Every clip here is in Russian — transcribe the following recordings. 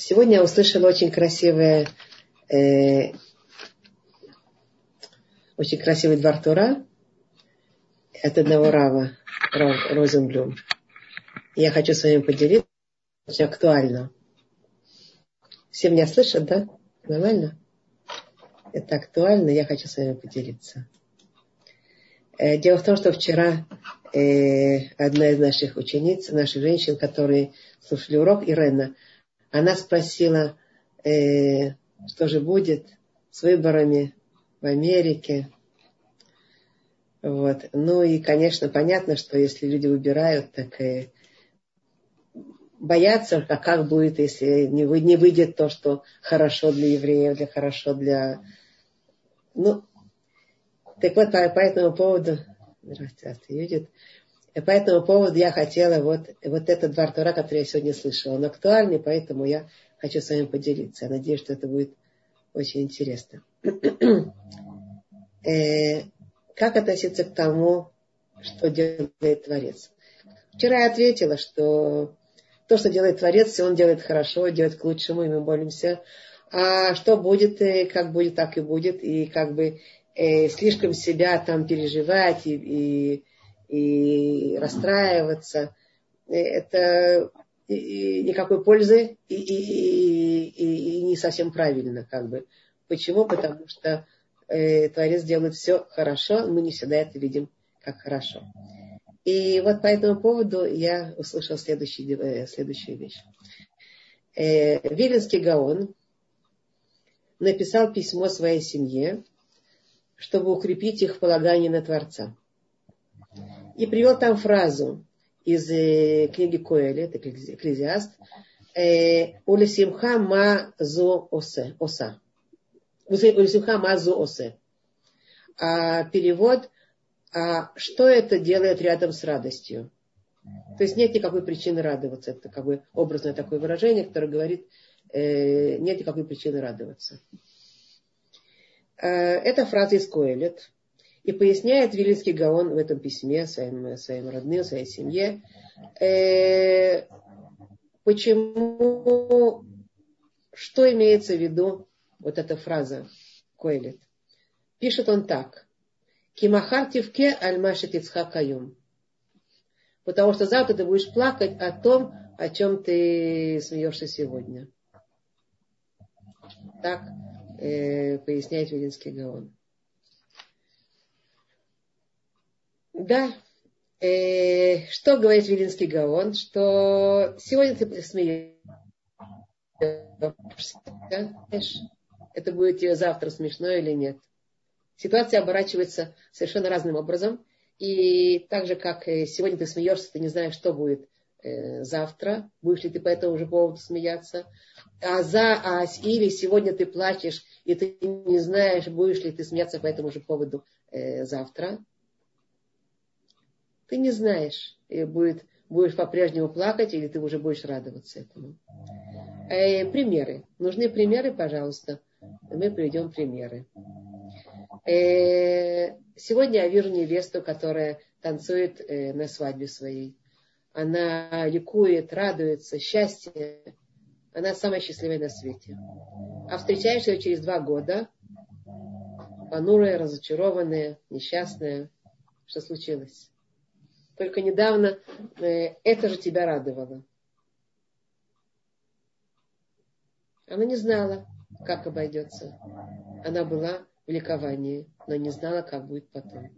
Сегодня я услышала очень красивое, э, очень красивый двор Тура от одного Рава, Рав Розенблюм. Я хочу с вами поделиться, очень актуально. Все меня слышат, да? Нормально? Это актуально, я хочу с вами поделиться. Э, дело в том, что вчера э, одна из наших учениц, наших женщин, которые слушали урок, Ирена, она спросила, э, что же будет с выборами в Америке. Вот. Ну и, конечно, понятно, что если люди выбирают, так и боятся, а как будет, если не, вы, не выйдет то, что хорошо для евреев, для хорошо для... Ну, так вот, по, по этому поводу... Здравствуйте, видит. По этому поводу я хотела вот, вот этот два Тора, который я сегодня слышала. Он актуальный, поэтому я хочу с вами поделиться. Я надеюсь, что это будет очень интересно. э, как относиться к тому, что делает Творец? Вчера я ответила, что то, что делает Творец, он делает хорошо, делает к лучшему, и мы молимся. А что будет, э, как будет, так и будет. И как бы э, слишком себя там переживать и, и и расстраиваться. Это никакой пользы и, и, и, и не совсем правильно. Как бы. Почему? Потому что э, Творец делает все хорошо, мы не всегда это видим как хорошо. И вот по этому поводу я услышал следующий, э, следующую вещь. Э, Виленский Гаон написал письмо своей семье, чтобы укрепить их полагание на Творца и привел там фразу из э, книги Коэли, это Экклезиаст, э, Улисимха ма зо осе, оса. Улисимха ма зо осе. А перевод, а что это делает рядом с радостью? То есть нет никакой причины радоваться. Это как бы образное такое выражение, которое говорит, э, нет никакой причины радоваться. Э, это фраза из Коэлет. И поясняет Вилинский Гаон в этом письме своим, своим родным, своей семье, э, почему, что имеется в виду вот эта фраза Коэлет. Пишет он так. Кимахар тивке альмаши тицхакаюм. Потому что завтра ты будешь плакать о том, о чем ты смеешься сегодня. Так э, поясняет Вилинский Гаон. Да. Э, что говорит Вилинский Гаон? Что сегодня ты смеешься. Это будет тебе завтра смешно или нет. Ситуация оборачивается совершенно разным образом. И так же, как сегодня ты смеешься, ты не знаешь, что будет э, завтра. Будешь ли ты по этому же поводу смеяться. А за, а или сегодня ты плачешь, и ты не знаешь, будешь ли ты смеяться по этому же поводу э, завтра. Ты не знаешь, и будет, будешь по-прежнему плакать, или ты уже будешь радоваться этому. Э, примеры. Нужны примеры, пожалуйста. Мы приведем примеры. Э, сегодня я вижу невесту, которая танцует э, на свадьбе своей. Она ликует, радуется, счастье. Она самая счастливая на свете. А встречаешь ее через два года, понурая, разочарованная, несчастная. Что случилось? Только недавно э, это же тебя радовало. Она не знала, как обойдется. Она была в ликовании, но не знала, как будет потом.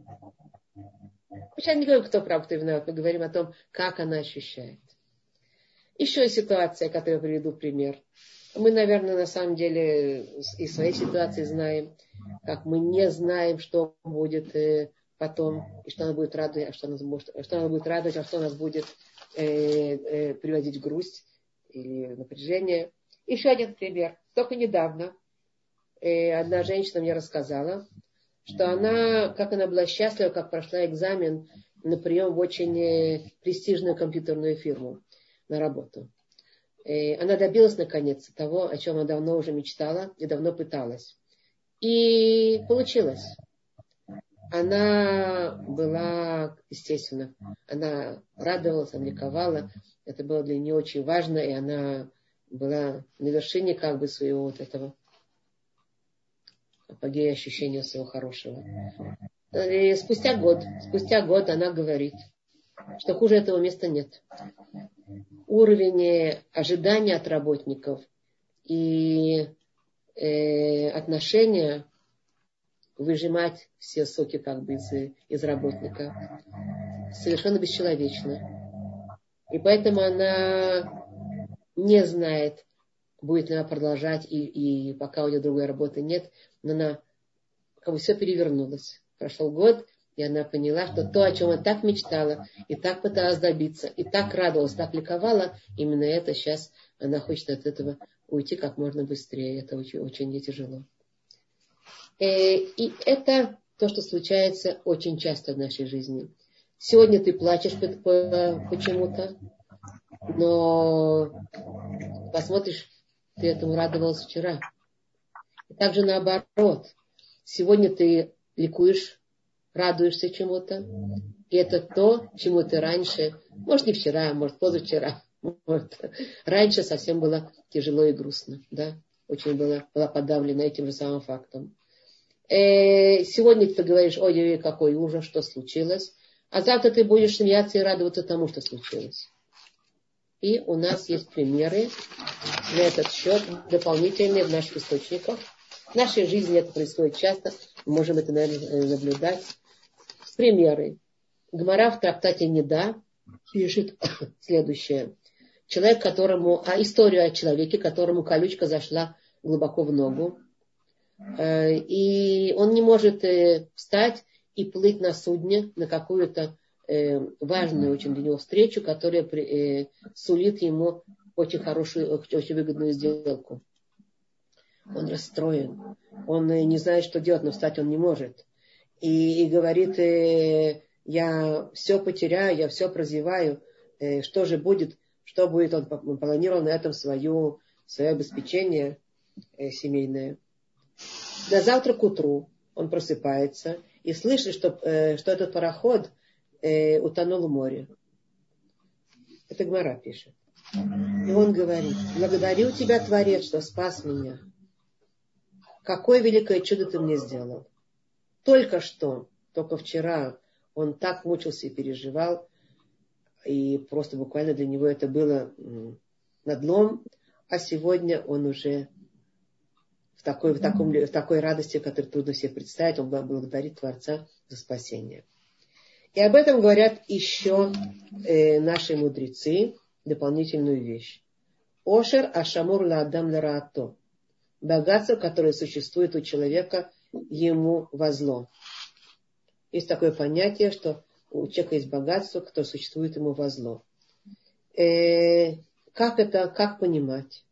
Сейчас не говорим, кто прав, кто виноват. Мы говорим о том, как она ощущает. Еще ситуация, которую я приведу пример. Мы, наверное, на самом деле из своей ситуации знаем, как мы не знаем, что будет э, потом, и что она будет радовать, а что нас, может, что она будет радовать, а что нас будет э, э, приводить в грусть или напряжение. Еще один пример. Только недавно э, одна женщина мне рассказала, что она, как она была счастлива, как прошла экзамен на прием в очень э, престижную компьютерную фирму на работу. И э, она добилась наконец того, о чем она давно уже мечтала и давно пыталась. И получилось она была, естественно, она радовалась, она ликовала. Это было для нее очень важно, и она была на вершине как бы своего вот этого апогея ощущения своего хорошего. И спустя год, спустя год она говорит, что хуже этого места нет. Уровень ожидания от работников и э, отношения выжимать все соки как бы из, из работника совершенно бесчеловечно. И поэтому она не знает, будет ли она продолжать, и, и пока у нее другой работы нет, но она как бы все перевернулось. Прошел год, и она поняла, что то, о чем она так мечтала, и так пыталась добиться, и так радовалась, так ликовала, именно это сейчас она хочет от этого уйти как можно быстрее. Это очень, очень тяжело. Э, и это то, что случается очень часто в нашей жизни. Сегодня ты плачешь почему-то, но посмотришь, ты этому радовался вчера. И также наоборот. Сегодня ты ликуешь, радуешься чему-то. И это то, чему ты раньше, может не вчера, может позавчера, может, раньше совсем было тяжело и грустно. Да? Очень было, была подавлена этим же самым фактом. Э, сегодня ты говоришь, ой, ой, какой ужас, что случилось. А завтра ты будешь смеяться и радоваться тому, что случилось. И у нас есть примеры на этот счет дополнительные в наших источниках. В нашей жизни это происходит часто. Мы можем это, наверное, э, наблюдать. Примеры. Гмара в трактате «Неда» пишет следующее. Человек, которому... А историю о человеке, которому колючка зашла глубоко в ногу. Э, и он не может э, встать и плыть на судне на какую-то э, важную очень для него встречу, которая сулит ему очень хорошую, очень выгодную сделку. Он расстроен. Он не знает, что делать, но встать он не может. И, и говорит, я все потеряю, я все прозеваю. Что же будет? Что будет? Он планировал на этом свое, свое обеспечение семейное. На завтра к утру он просыпается и слышит, что, э, что этот пароход э, утонул в море. Это Гмара пишет. И он говорит, благодарю тебя, Творец, что спас меня. Какое великое чудо ты мне сделал. Только что, только вчера он так мучился и переживал, и просто буквально для него это было надлом, а сегодня он уже в такой, в, таком, в такой радости, которую трудно себе представить, он благодарит Творца за спасение. И об этом говорят еще э, наши мудрецы, дополнительную вещь. Ошер ашамур ладам лараато. Богатство, которое существует у человека, ему возло. Есть такое понятие, что у человека есть богатство, которое существует ему возло. Э, как это, как понимать?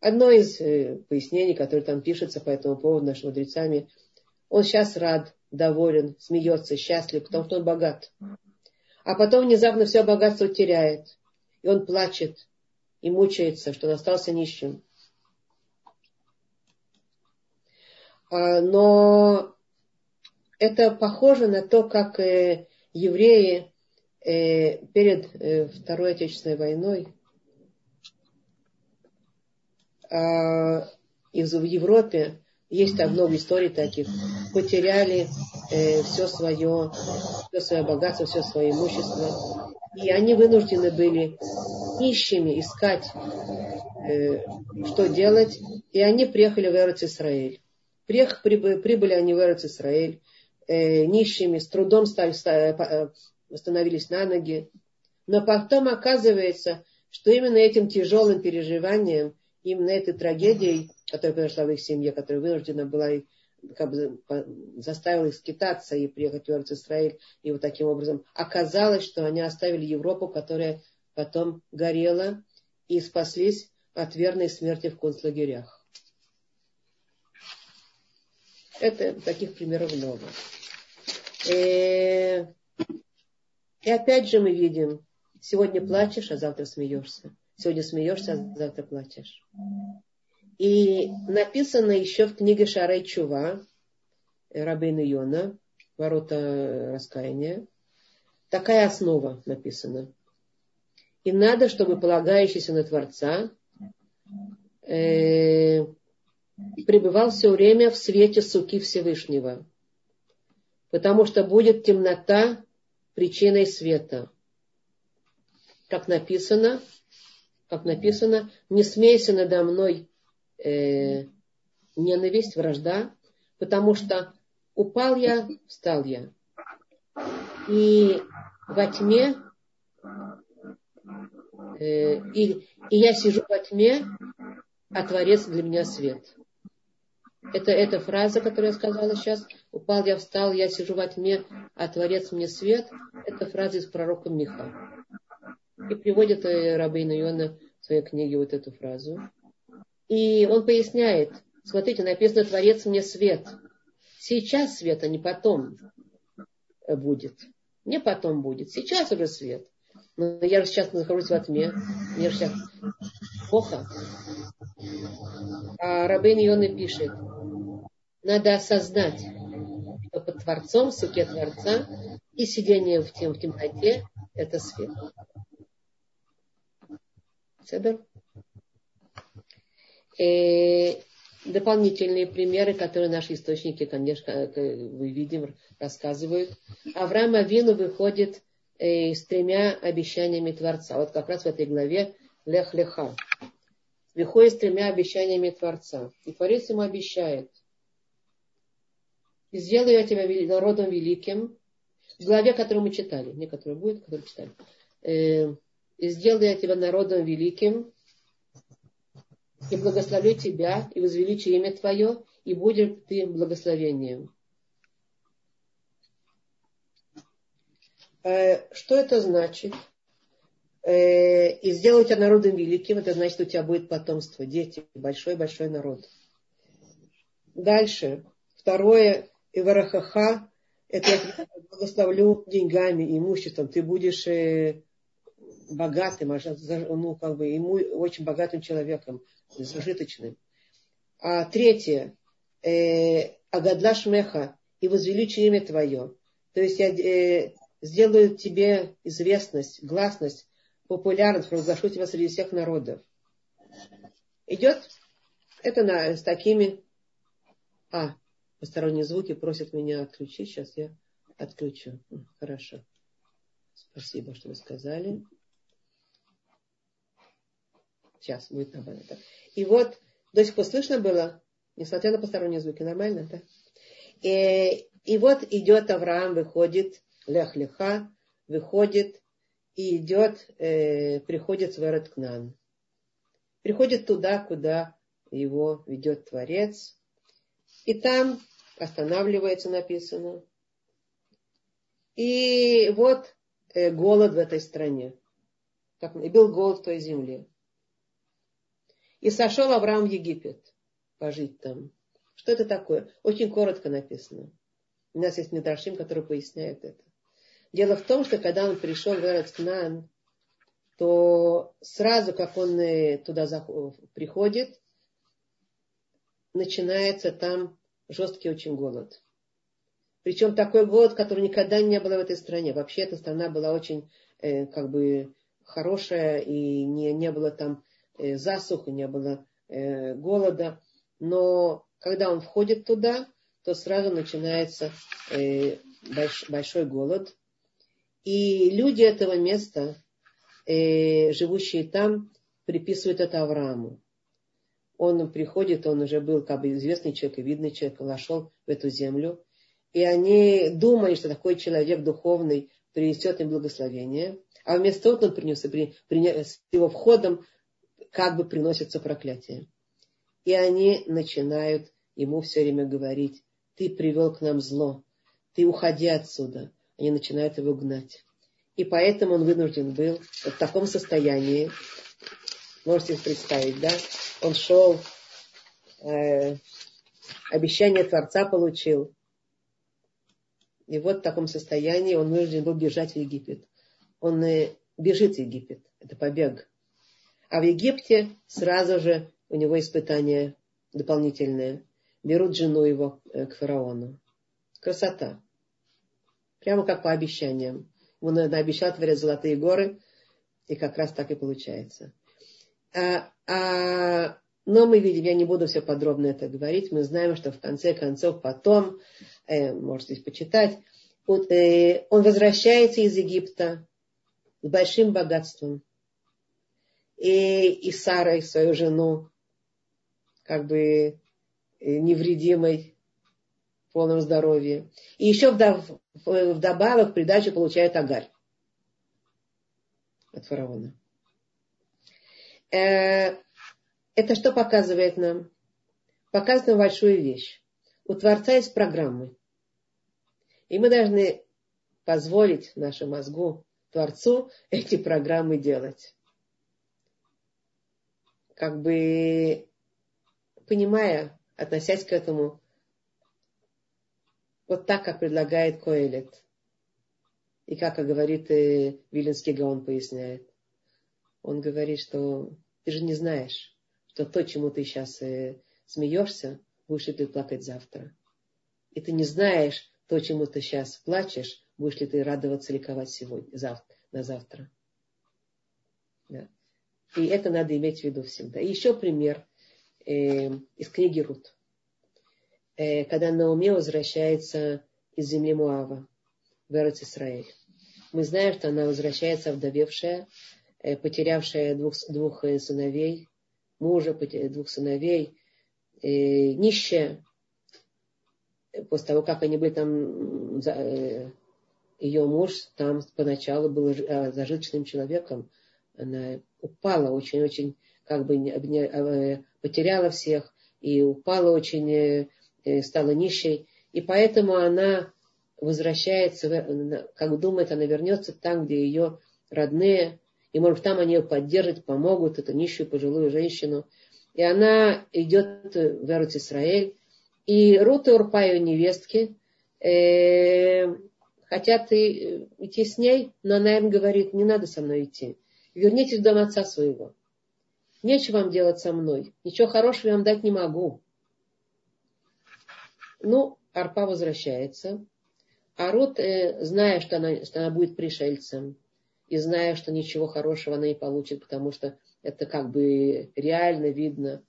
Одно из э, пояснений, которое там пишется по этому поводу нашими мудрецами, он сейчас рад, доволен, смеется, счастлив, потому что он богат. А потом внезапно все богатство теряет. И он плачет и мучается, что он остался нищим. А, но это похоже на то, как э, евреи э, перед Второй Отечественной войной э, в Европе есть там много историй таких, потеряли э, все свое, все свое богатство, все свое имущество. И они вынуждены были нищими искать, э, что делать. И они приехали в Эрц Исраэль. Приех, прибыли, прибыли они в Эрц Исраэль э, нищими, с трудом стали, э, становились на ноги. Но потом оказывается, что именно этим тяжелым переживанием именно этой трагедией, которая произошла в их семье, которая вынуждена была как бы заставила их скитаться и приехать в Израиль, и вот таким образом оказалось, что они оставили Европу, которая потом горела, и спаслись от верной смерти в концлагерях. Это таких примеров много. Э, и опять же мы видим, сегодня плачешь, а завтра смеешься. Сегодня смеешься, а завтра плачешь. И написано еще в книге Шарай Чува, Рабейна Йона, ворота раскаяния, такая основа написана. И надо, чтобы полагающийся на Творца э, пребывал все время в свете суки Всевышнего. Потому что будет темнота причиной света. Как написано, как написано, не смейся надо мной э, ненависть, вражда, потому что упал я, встал я. И во тьме, э, и, и я сижу во тьме, а Творец для меня свет. Это эта фраза, которую я сказала сейчас. Упал я, встал, я сижу во тьме, а Творец мне свет. Это фраза из пророка Миха. И приводит Рабейна Иона в своей книге вот эту фразу. И он поясняет, смотрите, написано Творец мне свет. Сейчас свет, а не потом будет. Не потом будет. Сейчас уже свет. Но я же сейчас нахожусь во тьме. Мне же сейчас плохо. А Рабейн Йоны пишет, надо осознать, что под Творцом, суке Творца, и сидение в, тем, в темноте – это свет. Седор? И э, дополнительные примеры, которые наши источники, конечно, мы видим, рассказывают. Авраам Авину выходит э, с тремя обещаниями Творца. Вот как раз в этой главе Лех Леха. Выходит с тремя обещаниями Творца. И Творец ему обещает. И сделаю я тебя народом великим. В главе, которую мы читали. Не которая будет, которую читали. И сделаю я тебя народом великим. И благословлю тебя, и возвеличу имя твое, и будет ты благословением. Э, что это значит? Э, и сделать тебя народом великим, это значит, у тебя будет потомство, дети, большой-большой народ. Дальше. Второе, Иварахаха, это я благословлю деньгами, имуществом. Ты будешь э, богатым, ну, как бы, ему очень богатым человеком, зажиточным. А третье, э, Агадла Шмеха, и возвеличу имя твое. То есть я э, сделаю тебе известность, гласность популярность, провозглашу тебя среди всех народов. Идет? Это на, с такими... А, посторонние звуки просят меня отключить. Сейчас я отключу. Хорошо. Спасибо, что вы сказали. Сейчас будет нормально. Да? И вот до сих пор слышно было, несмотря на посторонние звуки, нормально, да? И, и вот идет Авраам, выходит, лех-леха, выходит и идет, э, приходит в Эреткнан. Приходит туда, куда его ведет Творец. И там останавливается, написано. И вот э, голод в этой стране. Как, и был голод в той земле. И сошел Авраам в Египет пожить там. Что это такое? Очень коротко написано. У нас есть Медрашим, который поясняет это. Дело в том, что когда он пришел в Эрцкнан, то сразу, как он туда приходит, начинается там жесткий очень голод. Причем такой голод, который никогда не было в этой стране. Вообще эта страна была очень э, как бы хорошая, и не, не было там э, засухи, не было э, голода. Но когда он входит туда, то сразу начинается э, больш, большой голод. И люди этого места, живущие там, приписывают это Аврааму. Он приходит, он уже был как бы известный человек видный человек, вошел в эту землю. И они думали, что такой человек духовный принесет им благословение. А вместо того он принес, при, при, с его входом как бы приносится проклятие. И они начинают ему все время говорить, ты привел к нам зло, ты уходи отсюда, они начинают его гнать. И поэтому он вынужден был в таком состоянии, можете представить, да, он шел, э, обещание Творца получил, и вот в таком состоянии он вынужден был бежать в Египет. Он э, бежит в Египет, это побег. А в Египте сразу же у него испытание дополнительное. Берут жену его э, к фараону. Красота. Прямо как по обещаниям. Он обещал творить золотые горы, и как раз так и получается. А, а, но мы видим, я не буду все подробно это говорить, мы знаем, что в конце концов потом, э, можете почитать, вот, э, он возвращается из Египта с большим богатством. И, и Сарой, свою жену, как бы э, невредимой, в полном здоровье. И еще вдов, вдобавок придачу получает Агарь от фараона. Э, это что показывает нам? Показывает нам большую вещь. У Творца есть программы. И мы должны позволить нашему мозгу, Творцу, эти программы делать. Как бы понимая, относясь к этому вот так, как предлагает Коэлет. И как говорит э, Виленский Гаон поясняет. Он говорит, что ты же не знаешь, что то, чему ты сейчас э, смеешься, будешь ли ты плакать завтра. И ты не знаешь то, чему ты сейчас плачешь, будешь ли ты радоваться, ликовать сегодня, завтра, на завтра. Да. И это надо иметь в виду всегда. И еще пример э, из книги Рут. Э, когда Наоми возвращается из земли Муава в Эрец Исраэль. Мы знаем, что она возвращается вдовевшая, э, потерявшая двух, двух э, сыновей, мужа, двух сыновей, нищая. После того, как они были там, ее муж там поначалу был зажиточным человеком, она упала очень-очень, как бы потеряла всех и упала очень Э, стала нищей, и поэтому она возвращается, как думает, она вернется там, где ее родные, и, может, там они ее поддержат, помогут, эту нищую пожилую женщину. И она идет в Эрут Исраэль, и Рут и Урпа, ее невестки, э, хотят и, идти с ней, но она им говорит, не надо со мной идти. Вернитесь в дом отца своего. Нечего вам делать со мной. Ничего хорошего я вам дать не могу. Ну, Арпа возвращается. А Рут, э, зная, что она, что она будет пришельцем, и зная, что ничего хорошего она не получит, потому что это как бы реально видно,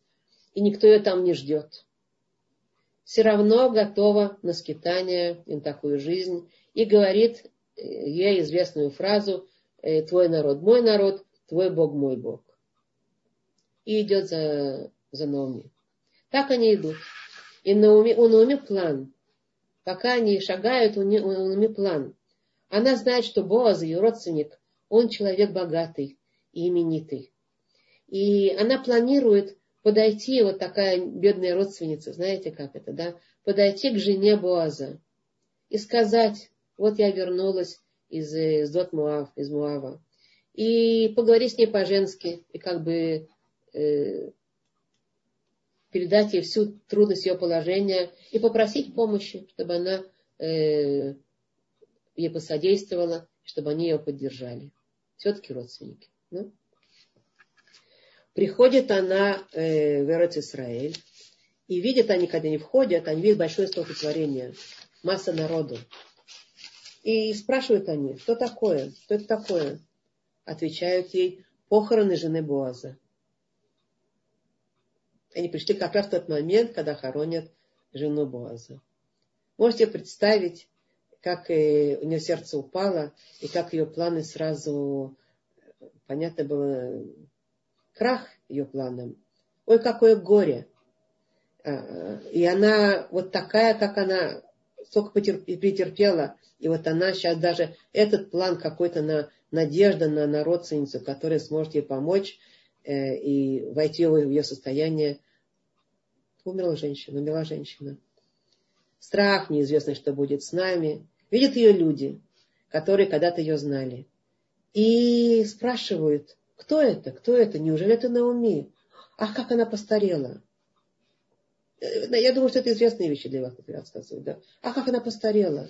и никто ее там не ждет, все равно готова на скитание, на такую жизнь, и говорит э, ей известную фразу «Твой народ мой народ, твой Бог мой Бог». И идет за, за Наоми. Так они идут. И Науми, у Науми план. Пока они шагают, у Науми план. Она знает, что Боаз, ее родственник, он человек богатый и именитый. И она планирует подойти, вот такая бедная родственница, знаете как это, да, подойти к жене Боаза и сказать, вот я вернулась из, из Дот Муав, из Муава, и поговорить с ней по-женски, и как бы э, передать ей всю трудность ее положения и попросить помощи, чтобы она э, ей посодействовала, чтобы они ее поддержали. Все-таки родственники. Да? Приходит она э, в Эрец Исраэль, и видят они, когда они входят, они видят большое столпотворение, масса народу. И спрашивают они, что такое, что это такое? Отвечают ей, похороны жены Боаза. Они пришли как раз в тот момент, когда хоронят жену Боаза. Можете представить, как у нее сердце упало, и как ее планы сразу, понятно было, крах ее планам. Ой, какое горе. А, и она вот такая, как она столько претерпела, и вот она сейчас даже этот план какой-то на надежда на, на родственницу, которая сможет ей помочь, Э, и войти в ее состояние. Умерла женщина, умерла женщина. Страх, неизвестно, что будет с нами. Видят ее люди, которые когда-то ее знали. И спрашивают, кто это, кто это, неужели это Науми? Ах, как она постарела. Э, я думаю, что это известные вещи для вас, которые рассказывают. Да? Ах, как она постарела.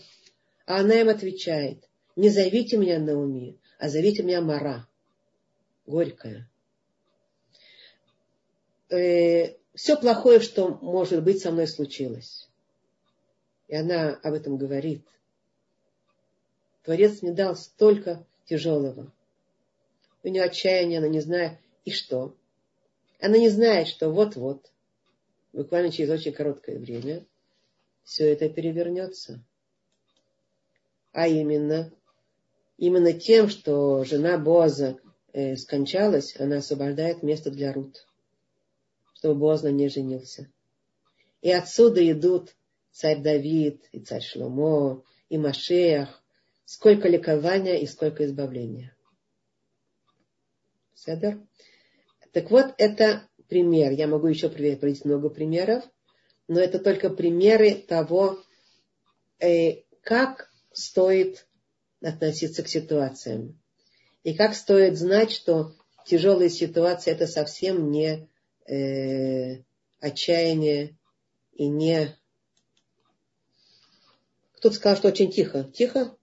А она им отвечает, не зовите меня Науми, а зовите меня Мара. Горькая э, все плохое, что может быть со мной случилось. И она об этом говорит. Творец мне дал столько тяжелого. У нее отчаяние, она не знает, и что? Она не знает, что вот-вот, буквально через очень короткое время, все это перевернется. А именно, именно тем, что жена Боза э, скончалась, она освобождает место для Рут, чтобы Боз на ней женился. И отсюда идут царь Давид, и царь Шломо, и Машеях, сколько ликования и сколько избавления. Седер? Так вот, это пример. Я могу еще приводить много примеров, но это только примеры того, э, как стоит относиться к ситуациям. И как стоит знать, что тяжелая ситуация это совсем не э, отчаяние и не... Кто-то сказал, что очень тихо. Тихо?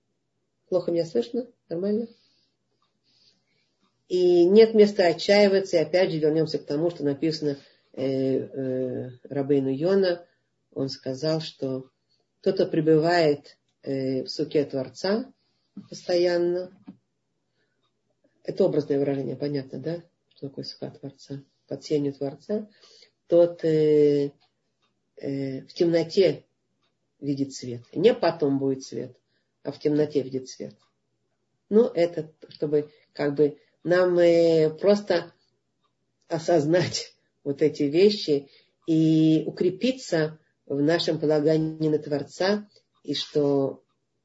Плохо меня слышно? Нормально? И нет места отчаиваться. И опять же вернемся к тому, что написано э, э, Рабейну Йона. Он сказал, что кто-то пребывает э, в суке Творца постоянно. Это образное выражение, понятно, да? Что такое сука Творца? Под сенью Творца. Тот э, э, в темноте видит свет. Не потом будет свет, а в темноте видит свет. Ну, это чтобы как бы нам э, просто осознать вот эти вещи и укрепиться в нашем полагании на Творца, и что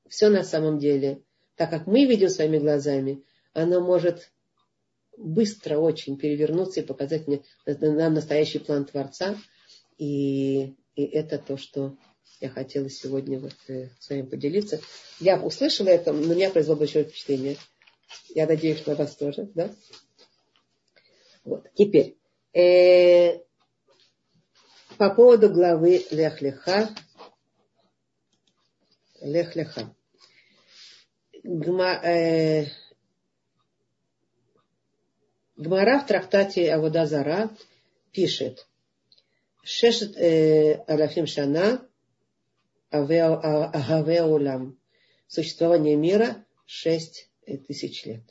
все на самом деле, так как мы видим своими глазами, оно может быстро очень перевернуться и показать мне нам настоящий план Творца. И, и это то, что я хотела сегодня вот, э, с вами поделиться. Я услышала это, но меня произвело большое впечатление. Я надеюсь, что на вас тоже, да? Вот. Теперь, э, по поводу главы Лех-Леха. Лех-Леха. Гма, э, Гмара в трактате Авода Зара пишет Шешет э, Арафим Шана Агаве Улам. Существование мира шесть тысяч лет.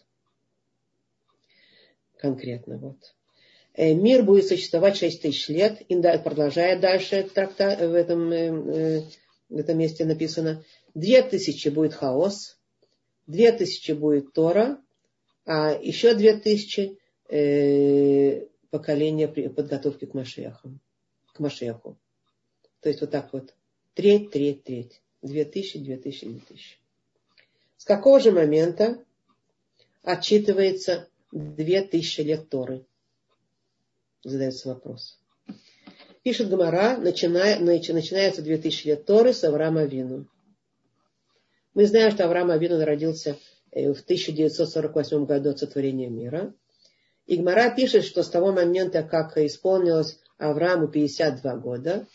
Конкретно вот. Э, мир будет существовать шесть тысяч лет, и продолжая дальше тракта, в, этом, э, в этом месте написано, две тысячи будет хаос, две тысячи будет Тора, а еще две тысячи э, поколения подготовки к Машехам, к Машеху. То есть вот так вот. Треть, треть, треть. Две тысячи, две тысячи, две тысячи. С какого же момента отчитывается две тысячи лет Торы? Задается вопрос. Пишет Гамара, начиная, начинается две тысячи лет Торы с Авраама Вину. Мы знаем, что Авраам Авину родился э, в 1948 году от сотворения мира. Игмара пишет, что с того момента, как исполнилось Аврааму 52 года,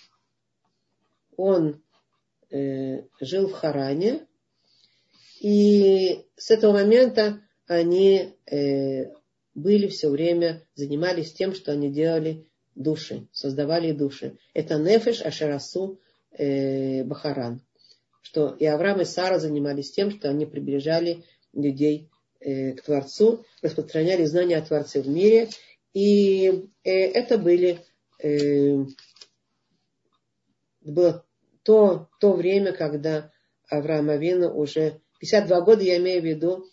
он э, жил в Харане, и с этого момента они э, были все время, занимались тем, что они делали души, создавали души. Это Нефеш Ашарасу э, Бахаран. Что и Авраам, и Сара занимались тем, что они приближали людей Э, к Творцу, распространяли знания о Творце в мире. И э, это были э, было то, то время, когда Авраам Авина уже 52 года, я имею в виду,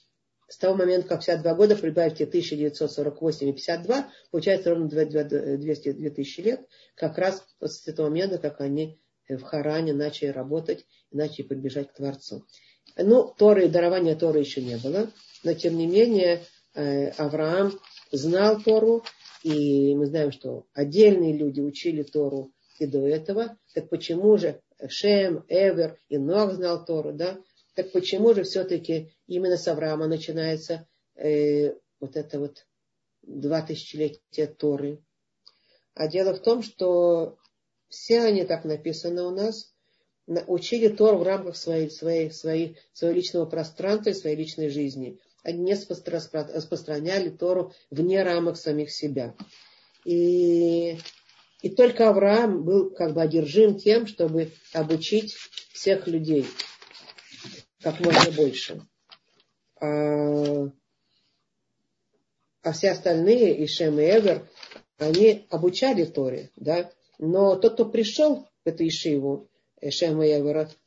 с того момента, как 52 года, прибавьте 1948 и 52, получается ровно 200, 2000 лет, как раз с этого момента, как они в Харане начали работать и начали подбежать к Творцу. Ну, Торы, дарования Торы еще не было но тем не менее э, Авраам знал Тору, и мы знаем, что отдельные люди учили Тору и до этого. Так почему же Шем, Эвер и Нох знал Тору, да? Так почему же все-таки именно с Авраама начинается э, вот это вот два тысячелетия Торы? А дело в том, что все они, так написано у нас, учили Тор в рамках своей, своей, своей, своего личного пространства и своей личной жизни они не распространяли Тору вне рамок самих себя. И, и только Авраам был как бы одержим тем, чтобы обучить всех людей как можно больше. А, а все остальные, и Шем и Эвер, они обучали Торе, да, но тот, кто пришел в эту Ишиву, э, Шема и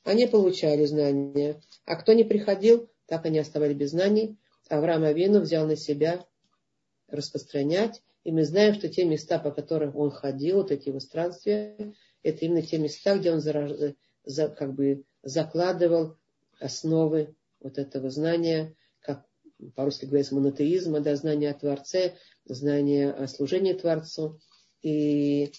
они получали знания. А кто не приходил, так они оставали без знаний. Авраам Авину взял на себя распространять. И мы знаем, что те места, по которым он ходил, вот эти его странствия, это именно те места, где он за, как бы закладывал основы вот этого знания, как по-русски говорится, монотеизма, да, знания о Творце, знания о служении Творцу. И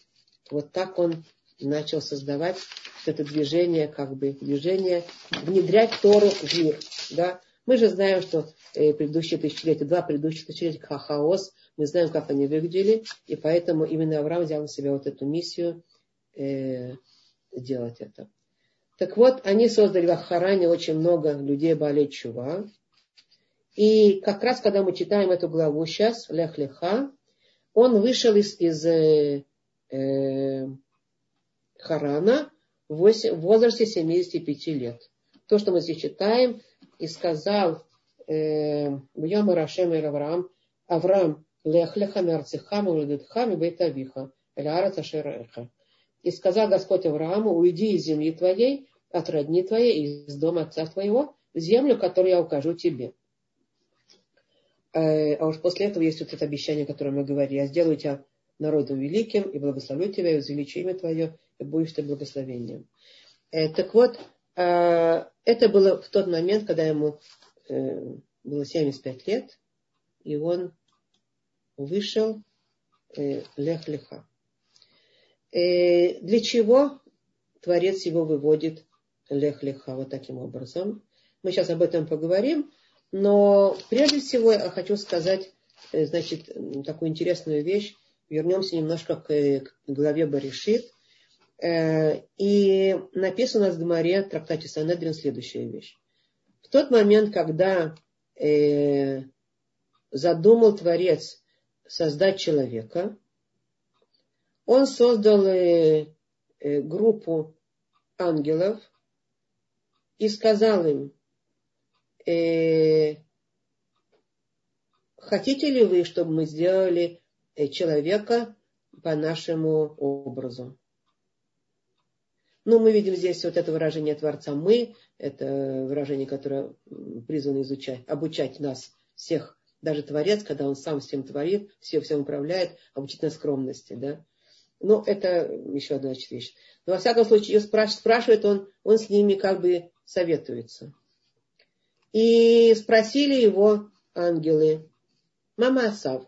вот так он начал создавать это движение, как бы движение, внедрять Тору в мир. Да? Мы же знаем, что э, предыдущие тысячелетия, два предыдущих тысячелетия, хаос, мы знаем, как они выглядели, и поэтому именно Авраам взял на себя вот эту миссию э, делать это. Так вот, они создали в Ахаране очень много людей болеть чува. И как раз, когда мы читаем эту главу сейчас, Лех Леха, он вышел из, из э, э, Харана в возрасте 75 лет. То, что мы здесь читаем, и сказал э, Бьяма Рашем и Авраам, Авраам, Лех Леха Ледетхам и Бейтавиха, Эляраца Шереха. И сказал Господь Аврааму, уйди из земли твоей, от родни твоей, из дома отца твоего, в землю, которую я укажу тебе. Э, а уж после этого есть вот это обещание, которое мы говорили. Я сделаю тебя народом великим, и благословлю тебя, и увеличу имя твое, и будешь ты благословением. Э, так вот, э, это было в тот момент, когда ему было 75 лет, и он вышел лех-леха. Для чего Творец его выводит лех-леха вот таким образом? Мы сейчас об этом поговорим. Но прежде всего я хочу сказать, э, значит, такую интересную вещь. Вернемся немножко к, к главе Баришит. Э, и написано в Гмаре, в трактате Санедрин, следующая вещь. В тот момент, когда э, задумал Творец создать человека, он создал группу ангелов и сказал им, э, хотите ли вы, чтобы мы сделали э, человека по нашему образу? Ну, мы видим здесь вот это выражение Творца «мы», это выражение, которое призвано изучать, обучать нас всех, даже Творец, когда он сам всем творит, все всем управляет, обучить нас скромности, да. Ну, это еще одна вещь. Но во всяком случае, спрашивает он, он с ними как бы советуется. И спросили его ангелы, Мама Асав,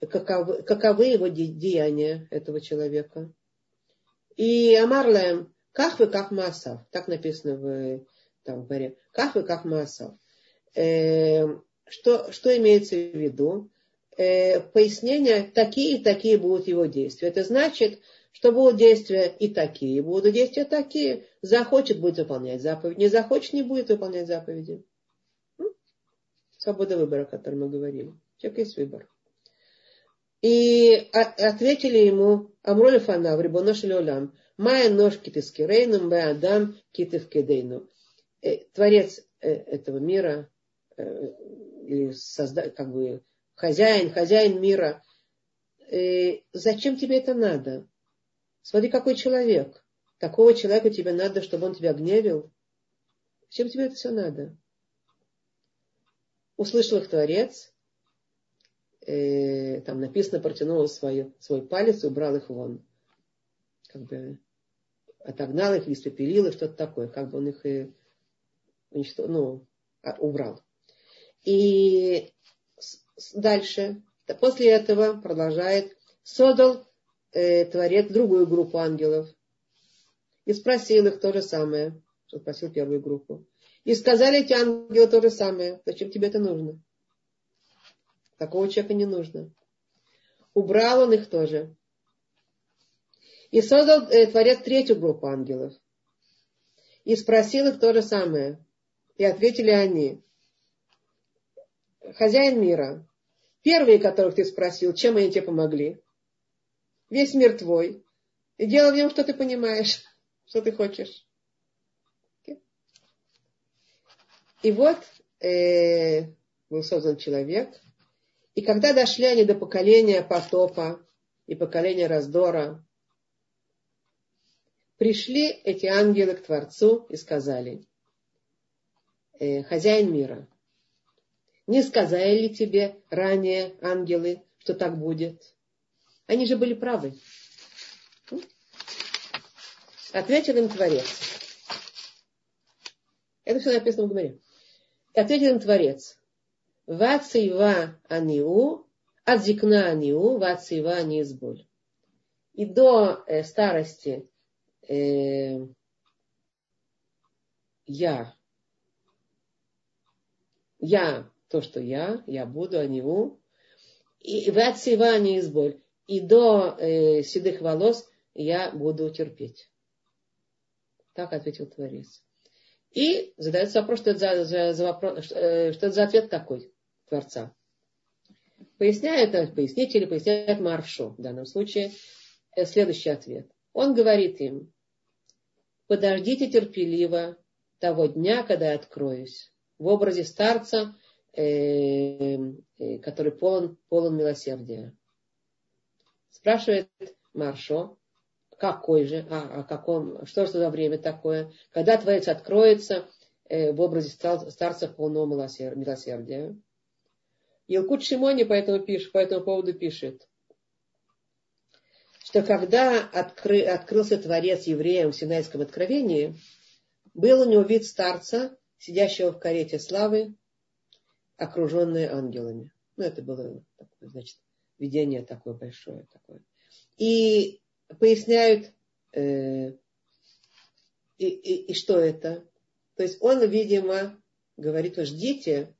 каковы, каковы его деяния этого человека? И Амарлем, как вы, как Масав, так написано в, там, в горе, как вы, как Масав. Э, что, что имеется в виду? Э, пояснение, такие и такие будут его действия. Это значит, что будут действия и такие, будут действия такие. Захочет, будет выполнять заповедь, не захочет, не будет выполнять заповеди. Свобода выбора, о которой мы говорили. У человека есть выбор. И ответили ему Амроли Фана в Рибонош Леолам. Майя нож китискирейну, мэ адам китив кедейну. Э, творец э, этого мира, или созда, как бы хозяин, хозяин мира. Зачем тебе это надо? Смотри, какой человек. Такого человека тебе надо, чтобы он тебя гневил. Зачем тебе это все надо? услышал их Творец, э, там написано, протянул свою, свой палец и убрал их вон. Как бы отогнал их, испепелил их, что-то такое. Как бы он их и уничтожил, ну, а, убрал. И дальше, после этого продолжает, создал э, Творец другую группу ангелов. И спросил их то же самое, что спросил первую группу. И сказали эти ангелы то же самое. Зачем тебе это нужно? Такого человека не нужно. Убрал он их тоже. И создал э, Творец третью группу ангелов. И спросил их то же самое. И ответили они. Хозяин мира, первые, которых ты спросил, чем они тебе помогли? Весь мир твой. И дело в нем, что ты понимаешь, что ты хочешь. И вот э, был создан человек. И когда дошли они до поколения потопа, и поколение раздора. Пришли эти ангелы к Творцу и сказали, э, хозяин мира, не сказали ли тебе ранее ангелы, что так будет? Они же были правы. Ответил им Творец. Это все написано в Гмаре. Ответил им Творец. Вацива аниу, адзикна аниу, вацива анизболь. И до э, старости э, я, я то, что я, я буду, аниу, и вацива анизболь. И до э, седых волос я буду терпеть. Так ответил Творец. И задается вопрос, что это за, за, за, вопрос, э, что это за ответ такой Творца. Поясняет, э, пояснитель поясняет Маршо в данном случае э, следующий ответ. Он говорит им, подождите терпеливо того дня, когда я откроюсь. В образе старца, э, э, который полон, полон милосердия. Спрашивает Маршо, какой же, а, о каком, что же за время такое, когда Творец откроется э, в образе старца полного милосердия. Илкут Шимони по этому, пишет, по этому поводу пишет, что когда откры, открылся Творец евреям в Синайском откровении, был у него вид старца, сидящего в карете славы, окруженный ангелами. Ну, это было такое, значит, видение такое большое. Такое. И поясняют, э, и, и, и что это. То есть он, видимо, говорит, ждите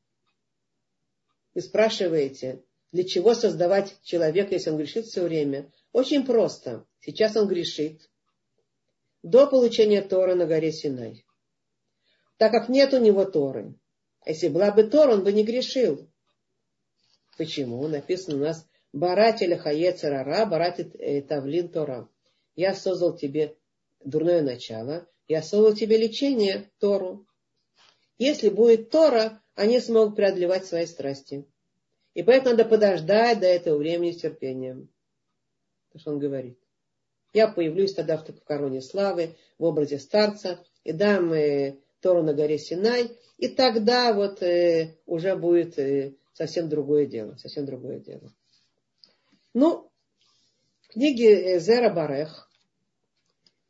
и спрашиваете, для чего создавать человека, если он грешит все время. Очень просто. Сейчас он грешит до получения Тора на горе Синай. Так как нет у него Торы. Если была бы Тора, он бы не грешил. Почему? Написано у нас Барателя Хаецерара, Баратит э, Тавлин Тора. Я создал тебе дурное начало, я создал тебе лечение, Тору. Если будет Тора, они смогут преодолевать свои страсти. И поэтому надо подождать до этого времени с терпением. То, что он говорит. Я появлюсь тогда в короне славы, в образе старца, и дам э, Тору на горе Синай, и тогда вот э, уже будет э, совсем другое дело, совсем другое дело. Ну, в книге Зера Барех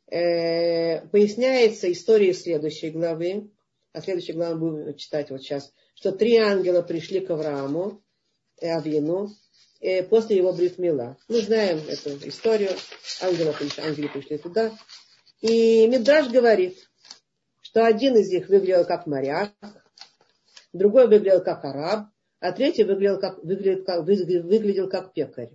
э, поясняется история следующей главы, а следующей главы будем читать вот сейчас, что три ангела пришли к Аврааму, э, Авину, э, после его бритмила. Мы знаем эту историю. Ангелы ангелы пришли туда. И Мидраш говорит, что один из них выглядел как моряк, другой выглядел как араб, а третий выглядел как, выглядел как, выглядел как пекарь.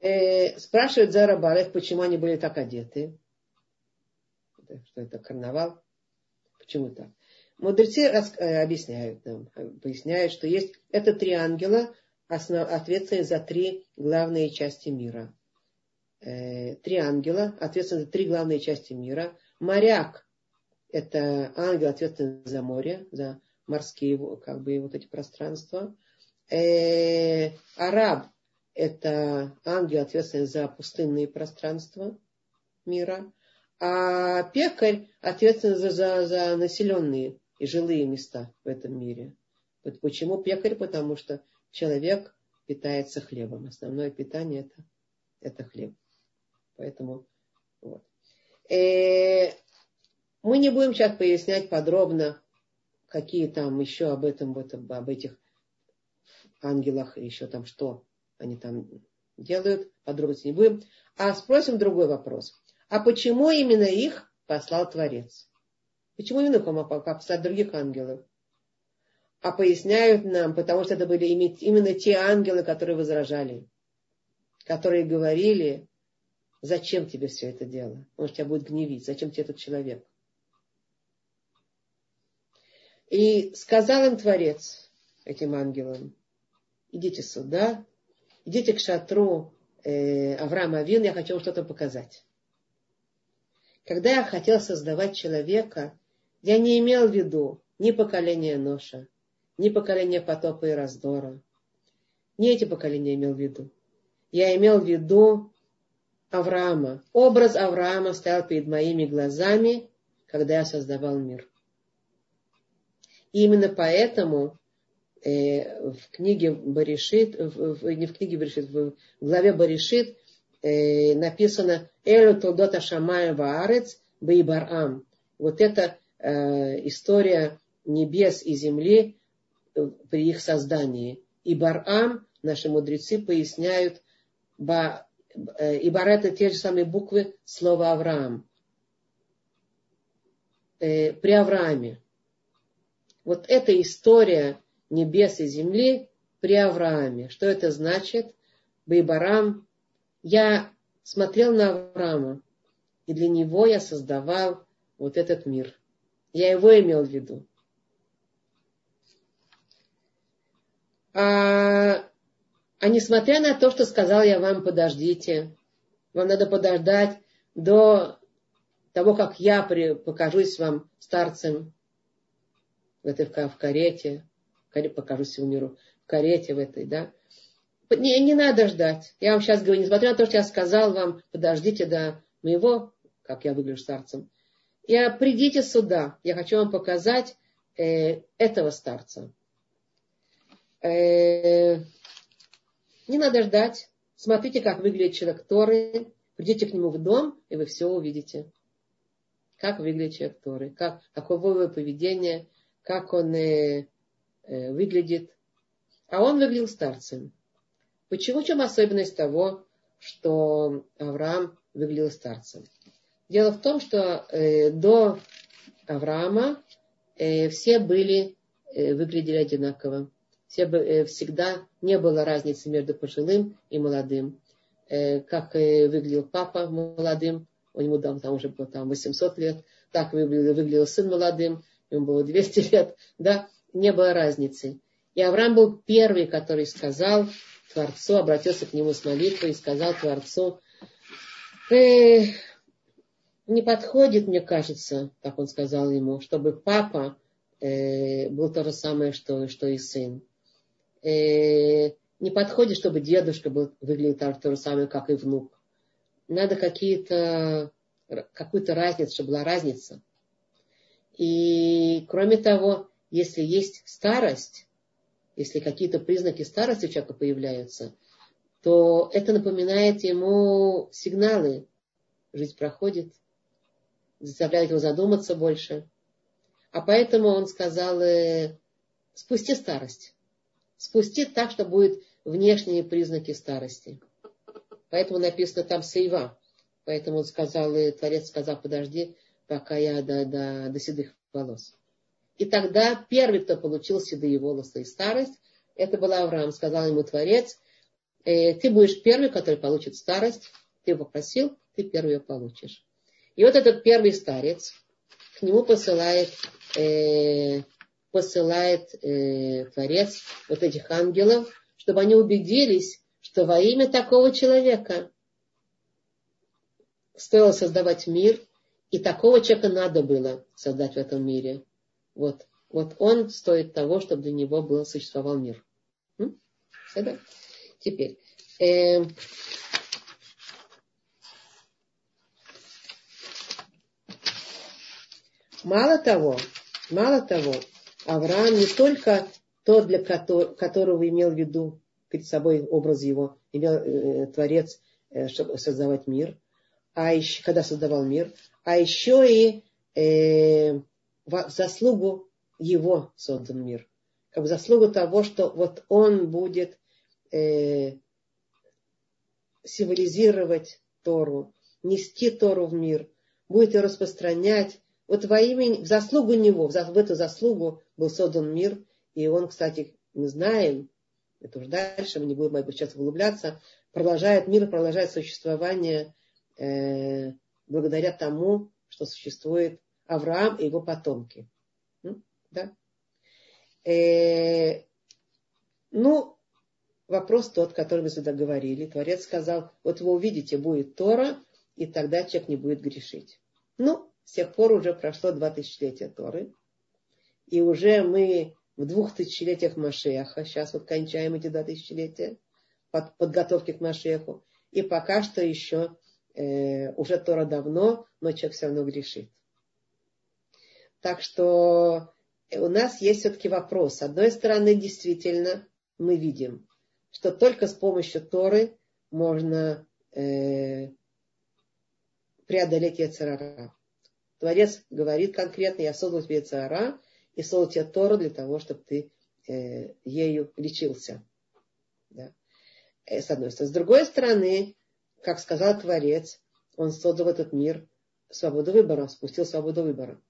Э, спрашивает Зара Барех, почему они были так одеты. Что это карнавал? Почему так? Мудрецы э, объясняют нам, поясняют, что есть это три ангела, основ, ответственные за три главные части мира. Э, три ангела, ответственные за три главные части мира. Моряк – это ангел, ответственный за море, за морские как бы, вот эти пространства. Э, араб это ангел, ответственный за пустынные пространства мира, а пекарь ответственный за, за, за населенные и жилые места в этом мире. Вот почему пекарь? Потому что человек питается хлебом. Основное питание это, это хлеб. Поэтому вот. Э, мы не будем сейчас пояснять подробно, какие там еще об этом, вот, об этих ангелах, еще там что они там делают, подробности не будем. А спросим другой вопрос. А почему именно их послал Творец? Почему именно их послать других ангелов? А поясняют нам, потому что это были именно те ангелы, которые возражали, которые говорили, зачем тебе все это дело? Он тебя будет гневить, зачем тебе этот человек? И сказал им Творец, этим ангелам, идите сюда, идите к шатру э, Авраама Авин, я хочу вам что-то показать. Когда я хотел создавать человека, я не имел в виду ни поколения Ноша, ни поколения потопа и раздора. Не эти поколения имел в виду. Я имел в виду Авраама. Образ Авраама стоял перед моими глазами, когда я создавал мир. И именно поэтому э, в книге Баришит, в, в, не в книге Баришит, в главе Баришит э, написано «Элю Толдота Шамая Ваарец Бейбарам». Вот это э, история небес и земли э, при их создании. И Барам, наши мудрецы поясняют, и Бар это те же самые буквы слова Авраам. Э, при Аврааме. Вот эта история небес и земли при Аврааме. Что это значит? Байбарам. Я смотрел на Авраама, и для него я создавал вот этот мир. Я его имел в виду. А, а несмотря на то, что сказал я вам, подождите, вам надо подождать до того, как я при, покажусь вам старцем в этой в карете, покажусь всему миру в карете в этой, да. Не, не надо ждать. Я вам сейчас говорю, несмотря на то, что я сказал вам, подождите до моего, как я выгляжу старцем, я придите сюда. Я хочу вам показать э, этого старца. Э, не надо ждать. Смотрите, как выглядит человек Торы. Придите к нему в дом, и вы все увидите. Как выглядит человек Торы, как, каково его поведение, как он э, э, выглядит. А он выглядел старцем. Почему? В чем особенность того, что Авраам выглядел старцем? Дело в том, что э, до Авраама э, все были, э, выглядели одинаково все, э, всегда не было разницы между пожилым и молодым. Э, как э, выглядел папа молодым, у него там, там уже было там 800 лет, так выглядел, выглядел сын молодым, ему было 200 лет, да, не было разницы. И Авраам был первый, который сказал Творцу, обратился к нему с молитвой и сказал Творцу, э, не подходит, мне кажется, как он сказал ему, чтобы папа э, был то же самое, что, что и сын э, не подходит, чтобы дедушка был, выглядел так, то же самое, как и внук. Надо какие-то, какую-то разницу, чтобы была разница. И кроме того, если есть старость, если какие-то признаки старости у человека появляются, то это напоминает ему сигналы. Жизнь проходит, заставляет его задуматься больше. А поэтому он сказал, э, спусти старость спустит так, что будет внешние признаки старости. Поэтому написано там сейва. Поэтому он сказал, и Творец сказал, подожди, пока я до, до, до седых волос. И тогда первый, кто получил седые волосы и старость, это был Авраам. Сказал ему Творец, э, ты будешь первый, который получит старость. Ты попросил, ты первый ее получишь. И вот этот первый старец к нему посылает э, посылает э, Творец вот этих ангелов, чтобы они убедились, что во имя такого человека стоило создавать мир, и такого человека надо было создать в этом мире. Вот, вот он стоит того, чтобы для него был, существовал мир. М? Теперь. Э, мало того, мало того, Авраам не только тот, для которого, имел в виду перед собой образ его, имел э, Творец, э, чтобы создавать мир, а еще, когда создавал мир, а еще и э, в заслугу его создан мир. Как в заслугу того, что вот он будет э, символизировать Тору, нести Тору в мир, будет ее распространять, вот во имя, в заслугу него, в, в эту заслугу был создан мир. И он, кстати, мы знаем, это уже дальше, мы не будем сейчас углубляться, продолжает мир, продолжает существование э, благодаря тому, что существует Авраам и его потомки. Да? Э, ну, вопрос тот, который мы сюда говорили. Творец сказал, вот вы увидите, будет Тора, и тогда человек не будет грешить. Ну, с тех пор уже прошло два тысячелетия Торы. И уже мы в двух тысячелетиях Машеха. Сейчас вот кончаем эти два тысячелетия под, подготовки к Машеху. И пока что еще э, уже Тора давно, но человек все равно грешит. Так что у нас есть все-таки вопрос. С одной стороны, действительно, мы видим, что только с помощью Торы можно э, преодолеть Яцерара. Творец говорит конкретно, я создал тебе Яцерара и создал тебе Тору для того, чтобы ты э, ею лечился. Да. Э, с одной стороны. С другой стороны, как сказал Творец, он создал этот мир свободу выбора, спустил свободу выбора.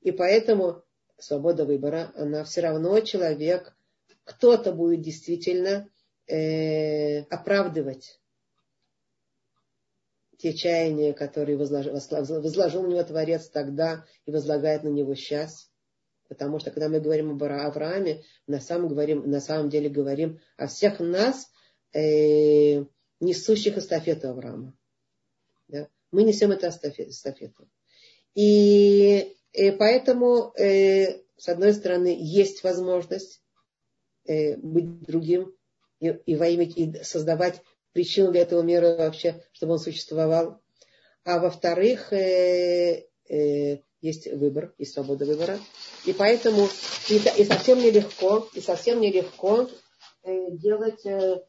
И поэтому свобода выбора, она все равно человек, кто-то будет действительно э, оправдывать те чаяния, которые возложил, возложил на него Творец тогда и возлагает на него сейчас. Потому что когда мы говорим об Аврааме, на самом, говорим, на самом деле говорим о всех нас, э, несущих эстафету Авраама. Да? Мы несем эту эстафету. И, и поэтому, э, с одной стороны, есть возможность э, быть другим и, и во имя и создавать причину для этого мира вообще, чтобы он существовал. А во-вторых, э, э, есть выбор, есть свобода выбора. И поэтому и, и совсем нелегко, и совсем нелегко э, делать э,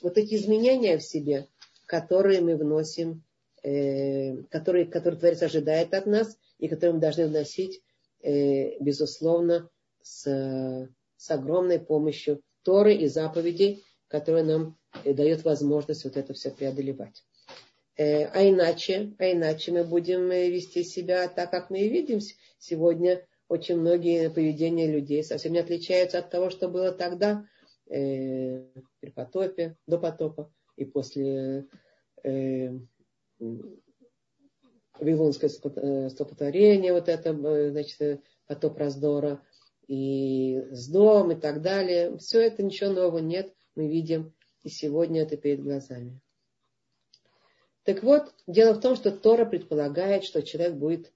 вот эти изменения в себе, которые мы вносим, э, которые, которые Творец ожидает от нас, и которые мы должны вносить, э, безусловно, с, с огромной помощью Торы и заповедей, которые нам э, дают возможность вот это все преодолевать. Э, а иначе, а иначе мы будем э, вести себя так, как мы и видим сегодня. Очень многие поведения людей совсем не отличаются от того, что было тогда, э, при потопе, до потопа и после э, Вавилонское столпотворение, вот это, значит, потоп раздора, и с дом и так далее. Все это ничего нового нет мы видим, и сегодня это перед глазами. Так вот, дело в том, что Тора предполагает, что человек будет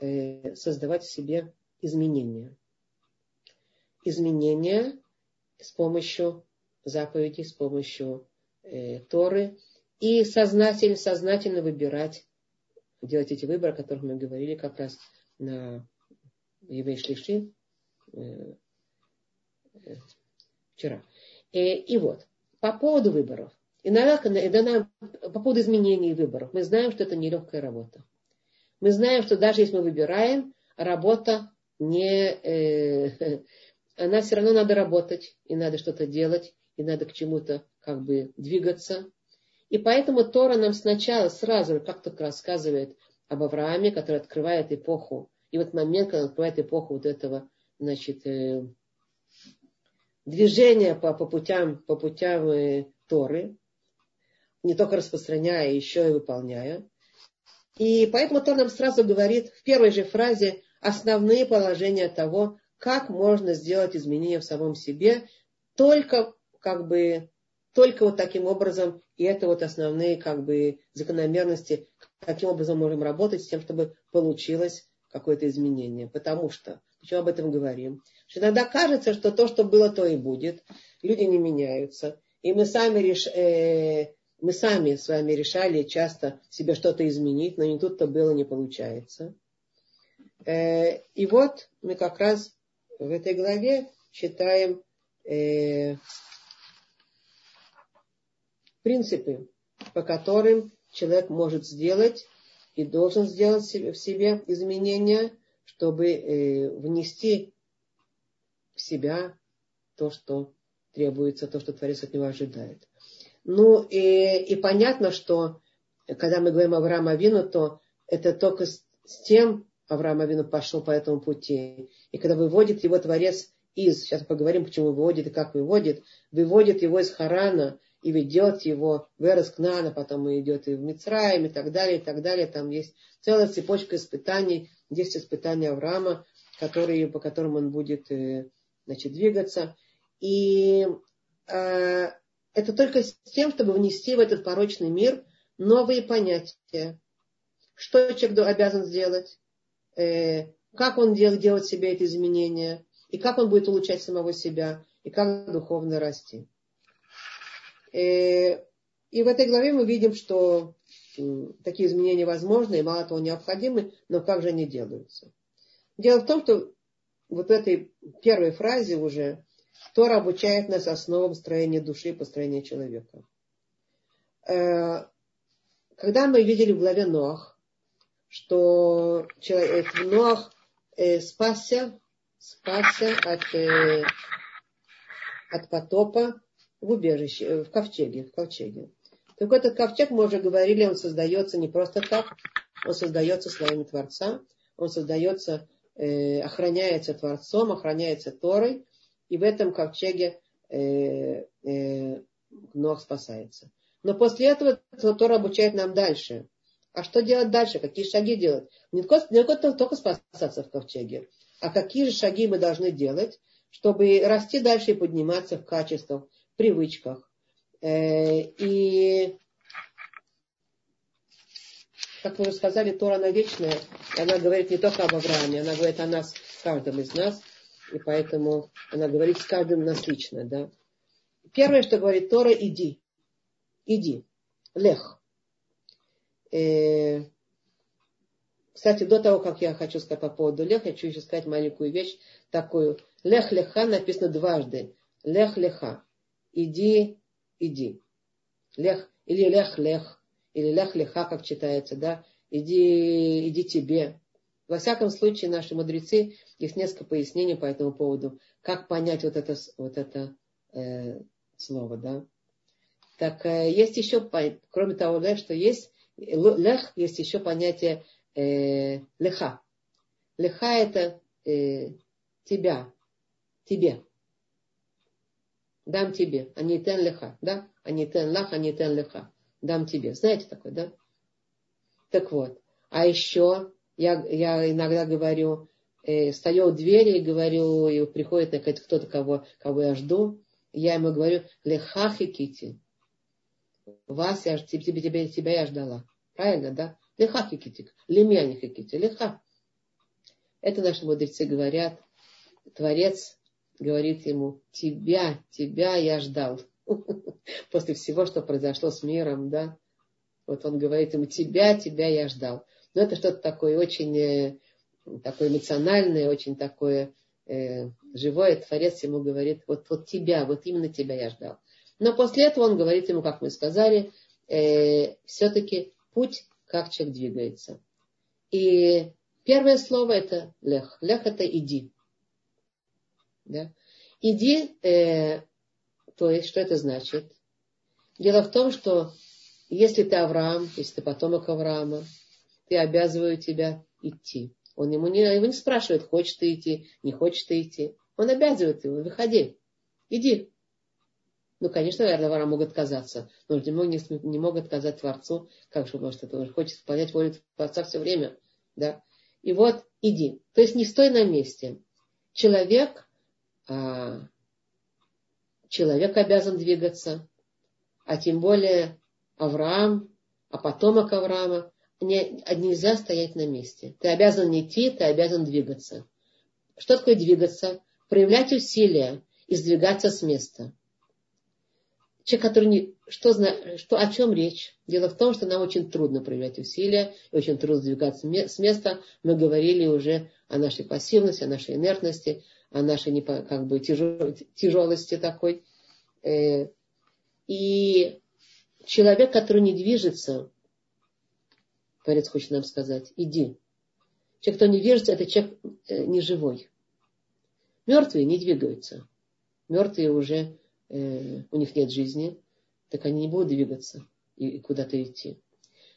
э, создавать в себе изменения. Изменения с помощью заповедей, с помощью э, Торы и сознательно, сознательно выбирать, делать эти выборы, о которых мы говорили как раз на Евей Шлиши э, э, вчера. Э, и вот, по поводу выборов. Иногда, иногда по поводу изменений выборов. Мы знаем, что это нелегкая работа. Мы знаем, что даже если мы выбираем, работа не... Э, она все равно надо работать, и надо что-то делать, и надо к чему-то как бы двигаться. И поэтому Тора нам сначала сразу как только рассказывает об Аврааме, который открывает эпоху. И вот момент, когда он открывает эпоху вот этого, значит, э, движение по, по путям, по путям э, Торы, не только распространяя, еще и выполняя. И поэтому Тор нам сразу говорит в первой же фразе основные положения того, как можно сделать изменения в самом себе, только как бы только вот таким образом, и это вот основные как бы закономерности, каким образом можем работать с тем, чтобы получилось какое-то изменение. Потому что, почему об этом говорим? Что иногда кажется, что то, что было, то и будет. Люди не меняются. И мы сами, реш... э... мы сами с вами решали часто себе что-то изменить, но не тут-то было, не получается. Э... И вот мы как раз в этой главе читаем э... принципы, по которым человек может сделать и должен сделать в себе изменения, чтобы э, внести в себя то, что требуется, то, что Творец от него ожидает. Ну и, и понятно, что когда мы говорим о Авраама Авину, то это только с, с тем Авраам Авину пошел по этому пути. И когда выводит его Творец из, сейчас поговорим, почему выводит и как выводит, выводит его из Харана и ведет его в Эроскнана, потом идет и в Мицраим и так далее, и так далее. Там есть целая цепочка испытаний, 10 испытаний Авраама, которые, по которым он будет э, значит, двигаться. И э, это только с тем, чтобы внести в этот порочный мир новые понятия. Что человек обязан сделать, э, как он дел, делать себе эти изменения, и как он будет улучшать самого себя, и как духовно расти. Э, и в этой главе мы видим, что такие изменения возможны и мало того необходимы, но как же они делаются. Дело в том, что вот в этой первой фразе уже Тора обучает нас основам строения души и построения человека. Э, когда мы видели в главе Ноах, что человек, Ноах э, спасся, спасся от, э, от потопа в убежище, в ковчеге, в ковчеге. Так этот ковчег, мы уже говорили, он создается не просто так, он создается словами Творца, он создается, э, охраняется Творцом, охраняется Торой, и в этом ковчеге э, э, Нох спасается. Но после этого Тора обучает нам дальше. А что делать дальше? Какие шаги делать? Не только, не только спасаться в ковчеге, а какие же шаги мы должны делать, чтобы расти дальше и подниматься в качествах, в привычках. Э, и, как мы уже сказали, Тора она вечная. Она говорит не только об Аврааме, она говорит о нас, каждом из нас. И поэтому она говорит с каждым нас лично. Да? Первое, что говорит Тора, иди. Иди. Лех. Кстати, до того, как я хочу сказать по поводу лех, я хочу еще сказать маленькую вещь такую. Лех леха написано дважды. Лех леха. Иди, иди. Лех, или лех лех, или лех леха, как читается, да. Иди, иди тебе. Во всяком случае, наши мудрецы, есть несколько пояснений по этому поводу, как понять вот это, вот это э, слово, да. Так э, есть еще, кроме того, лех, что есть, лех, есть еще понятие э, леха. Леха это э, тебя, тебе. Дам тебе, не тен леха, да? Не тен лах, не тен леха. Дам тебе. Знаете такое, да? Так вот. А еще я, я иногда говорю, э, стою у двери и говорю, и приходит кто-то, кого, кого я жду, я ему говорю, лехахи кити. Вас я, тебе, тебе, тебя я ждала. Правильно, да? Леха хикитик. Лемья не хикити. Леха. Это наши мудрецы говорят. Творец говорит ему, тебя, тебя я ждал. После всего, что произошло с миром, да. Вот он говорит ему, тебя, тебя я ждал. Но это что-то такое очень э, такое эмоциональное, очень такое э, живое. Творец ему говорит, вот, вот тебя, вот именно тебя я ждал. Но после этого он говорит ему, как мы сказали, э, все-таки путь как человек двигается. И первое слово это лех. Лех это иди. Да? Иди, э, то есть, что это значит? Дело в том, что если ты Авраам, если ты потомок Авраама, ты обязываю тебя идти. Он ему не, его не спрашивает, хочешь ты идти, не хочешь ты идти. Он обязывает его, выходи, иди. Ну, конечно, наверное, вора могут отказаться, но не могут, не, не могут отказать Творцу, как же, может, это он хочет исполнять волю Творца все время, да. И вот, иди. То есть не стой на месте. Человек, а, человек обязан двигаться, а тем более Авраам, а потомок Авраама, не, нельзя стоять на месте. Ты обязан идти, ты обязан двигаться. Что такое двигаться? Проявлять усилия и сдвигаться с места человек, который не... Что, что, о чем речь? Дело в том, что нам очень трудно проявлять усилия, и очень трудно сдвигаться с места. Мы говорили уже о нашей пассивности, о нашей инертности, о нашей как бы тяжелости такой. Э, и человек, который не движется, Творец хочет нам сказать, иди. Человек, кто не движется, это человек э, не живой. Мертвые не двигаются. Мертвые уже э, у них нет жизни, так они не будут двигаться и куда-то идти.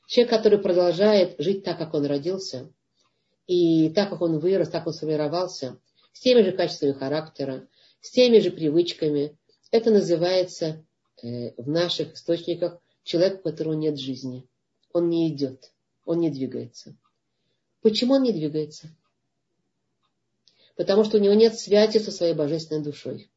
Человек, который продолжает жить так, как он родился, и так, как он вырос, так он сформировался, с теми же качествами характера, с теми же привычками, это называется э, в наших источниках человек, у которого нет жизни. Он не идет, он не двигается. Почему он не двигается? Потому что у него нет связи со своей божественной душой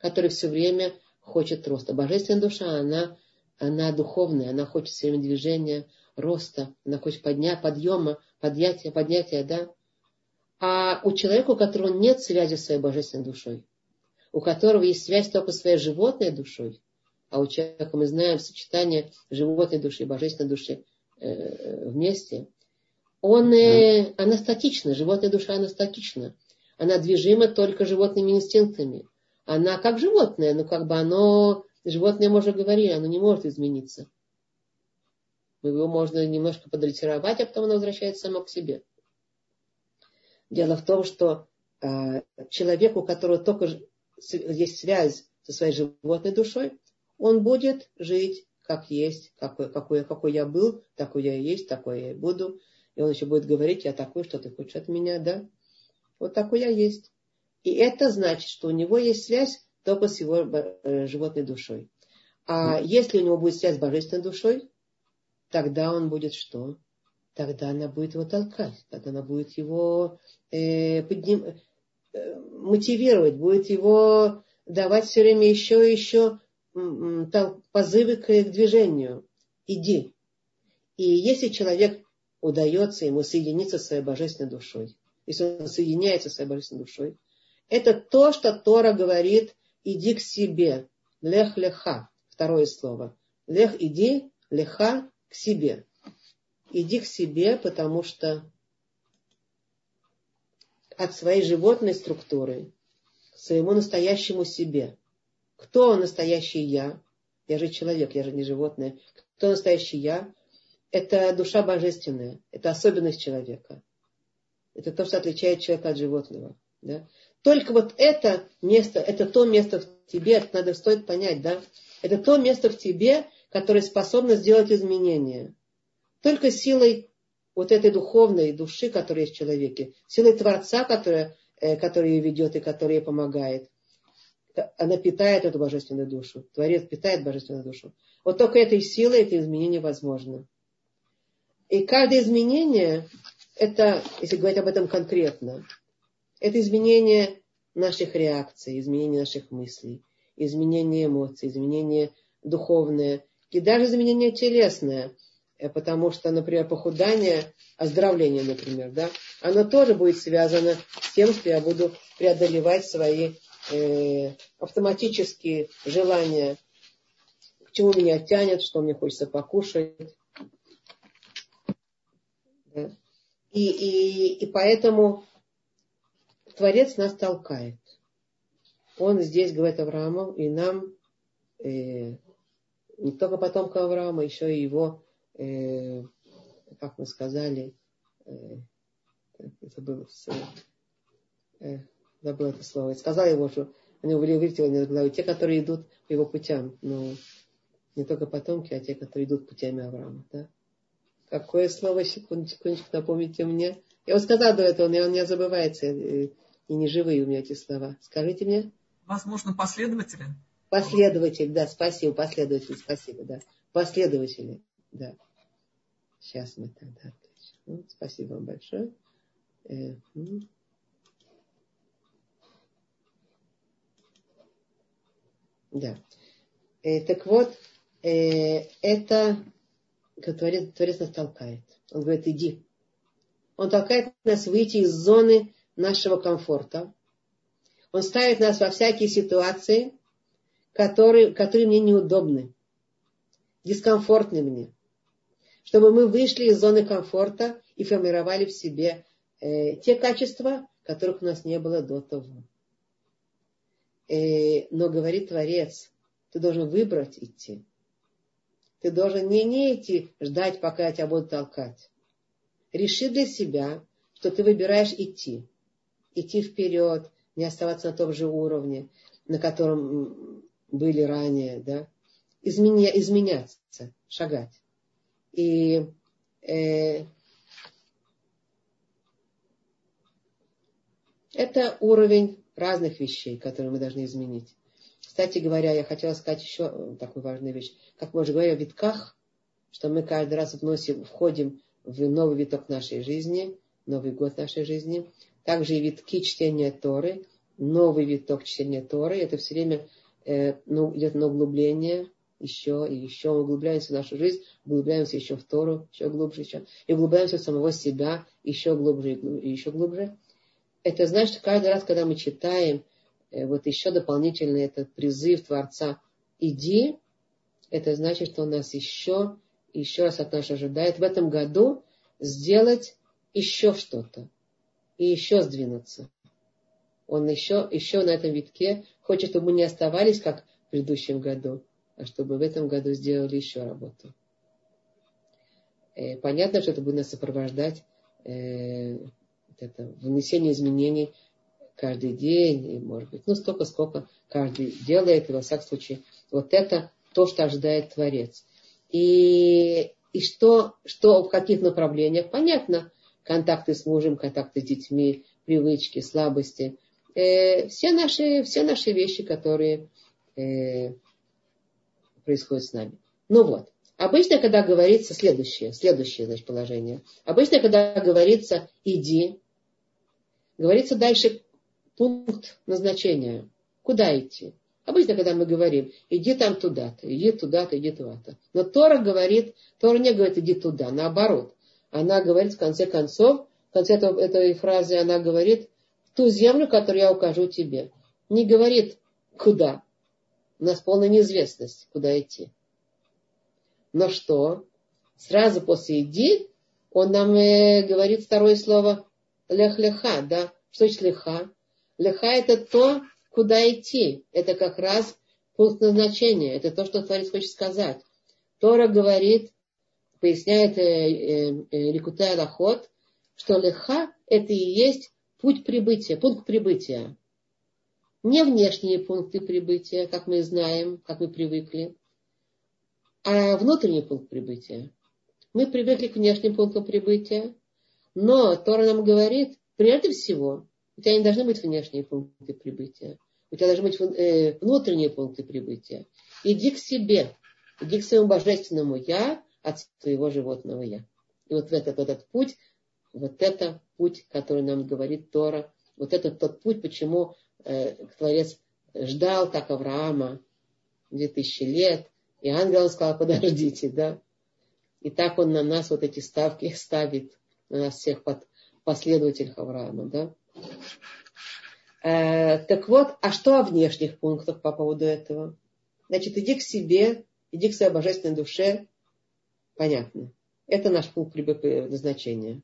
который все время хочет роста. Божественная душа, она, она духовная, она хочет все время движения, роста, она хочет подня, подъема, поднятия, поднятия, да. А у человека, у которого нет связи с своей божественной душой, у которого есть связь только с своей животной душой, а у человека мы знаем сочетание животной души и божественной души э, вместе, он э, анастатична, животная душа анастатична. Она движима только животными инстинктами. Она как животное, но как бы оно, животное, мы уже говорили, оно не может измениться. Его можно немножко подрессировать, а потом оно возвращается само к себе. Дело в том, что э, человек, у которого только есть связь со своей животной душой, он будет жить как есть, какой, какой, какой я был, такой я и есть, такой я и буду. И он еще будет говорить, я такой, что ты хочешь от меня, да? Вот такой я есть. И это значит, что у него есть связь только с его э, животной душой. А если у него будет связь с божественной душой, тогда он будет что? Тогда она будет его толкать, тогда она будет его э, подним, э, мотивировать, будет его давать все время еще и еще позывы к движению. Иди. И если человек удается ему соединиться со своей божественной душой, если он соединяется со своей божественной душой, это то, что Тора говорит, иди к себе. Лех леха. Второе слово. Лех иди, леха к себе. Иди к себе, потому что от своей животной структуры к своему настоящему себе. Кто настоящий я? Я же человек, я же не животное. Кто настоящий я? Это душа божественная, это особенность человека. Это то, что отличает человека от животного. Да? Только вот это место, это то место в тебе, это надо стоит понять, да? Это то место в тебе, которое способно сделать изменения. Только силой вот этой духовной души, которая есть в человеке, силой Творца, которая, э, который ее ведет и который ей помогает. Она питает эту божественную душу. Творец питает божественную душу. Вот только этой силой это изменение возможно. И каждое изменение, это, если говорить об этом конкретно, это изменение наших реакций, изменение наших мыслей, изменение эмоций, изменение духовное и даже изменение телесное. Э, потому что, например, похудание, оздоровление, например, да, оно тоже будет связано с тем, что я буду преодолевать свои э, автоматические желания, к чему меня тянет, что мне хочется покушать, да? И, и, и поэтому Творец нас толкает. Он здесь говорит Аврааму, и нам, э, не только потомка Авраама, еще и его, э, как мы сказали, э, забыл, э, забыл это слово, сказал его, что они его над головой, те, которые идут по его путям, но не только потомки, а те, которые идут путями Авраама. Да? Какое слово, секундочку, напомните мне. Я вот сказала до этого, но он не забывается. И не живые у меня эти слова. Скажите мне. Возможно, последователи. Последователь, да, спасибо, последователь, спасибо, да. Последователи, да. Сейчас мы тогда ну, Спасибо вам большое. Э, да. Э, так вот, э, это Творец, Творец нас толкает. Он говорит, иди. Он толкает нас выйти из зоны нашего комфорта. Он ставит нас во всякие ситуации, которые, которые мне неудобны, дискомфортны мне. Чтобы мы вышли из зоны комфорта и формировали в себе э, те качества, которых у нас не было до того. Э, но говорит Творец, ты должен выбрать идти. Ты должен не, не идти ждать, пока я тебя буду толкать. Реши для себя, что ты выбираешь идти. Идти вперед, не оставаться на том же уровне, на котором были ранее, да. Изменя, изменяться, шагать. И э, это уровень разных вещей, которые мы должны изменить. Кстати говоря, я хотела сказать еще такую важную вещь. Как мы уже говорили о витках, что мы каждый раз вносим, входим в новый виток нашей жизни, Новый год нашей жизни. Также и витки чтения Торы, новый виток чтения Торы. Это все время э, ну, идет на углубление, еще и еще мы углубляемся в нашу жизнь, углубляемся еще в Тору, еще глубже, еще, и углубляемся в самого себя еще глубже и еще глубже. это значит, каждый раз, когда мы читаем э, вот еще дополнительный этот призыв Творца «иди», это значит, что он нас еще, еще раз от нас ожидает в этом году сделать еще что-то и еще сдвинуться. Он еще, еще на этом витке хочет, чтобы мы не оставались, как в предыдущем году, а чтобы в этом году сделали еще работу. Э, понятно, что это будет нас сопровождать э, это внесение изменений каждый день, и, может быть, ну, столько, сколько каждый делает, и во всяком случае, вот это то, что ожидает Творец. И, и что, что в каких направлениях, понятно, контакты с мужем, контакты с детьми, привычки, слабости, э, все, наши, все наши вещи, которые э, происходят с нами. Ну вот, обычно, когда говорится следующее, следующее значит, положение, обычно, когда говорится иди, говорится дальше пункт назначения, куда идти. Обычно, когда мы говорим, иди там туда-то, иди туда-то, иди туда-то. Но Тора говорит, Тора не говорит, иди туда, наоборот. Она говорит, в конце концов, в конце этого, этой фразы она говорит, ту землю, которую я укажу тебе. Не говорит, куда. У нас полная неизвестность, куда идти. Но что? Сразу после иди он нам э, говорит второе слово лех-леха, да? Что значит леха? Леха это то, куда идти. Это как раз пункт назначения. Это то, что Творец хочет сказать. Тора говорит, поясняет э, э, э, Ликутай Лахот, что леха это и есть путь прибытия, пункт прибытия. Не внешние пункты прибытия, как мы знаем, как мы привыкли, а внутренний пункт прибытия. Мы привыкли к внешним пунктам прибытия, но Тора нам говорит, прежде всего, у тебя не должны быть внешние пункты прибытия. У тебя должны быть внутренние пункты прибытия. Иди к себе. Иди к своему божественному я от своего животного я. И вот этот, этот путь, вот это путь, который нам говорит Тора, вот это тот путь, почему э, Творец ждал так Авраама 2000 лет, и ангел сказал, подождите, да. И так он на нас вот эти ставки ставит, на нас всех под последователей Авраама, да. Э, так вот, а что о внешних пунктах по поводу этого? Значит, иди к себе, иди к своей божественной душе. Понятно. Это наш пункт назначения.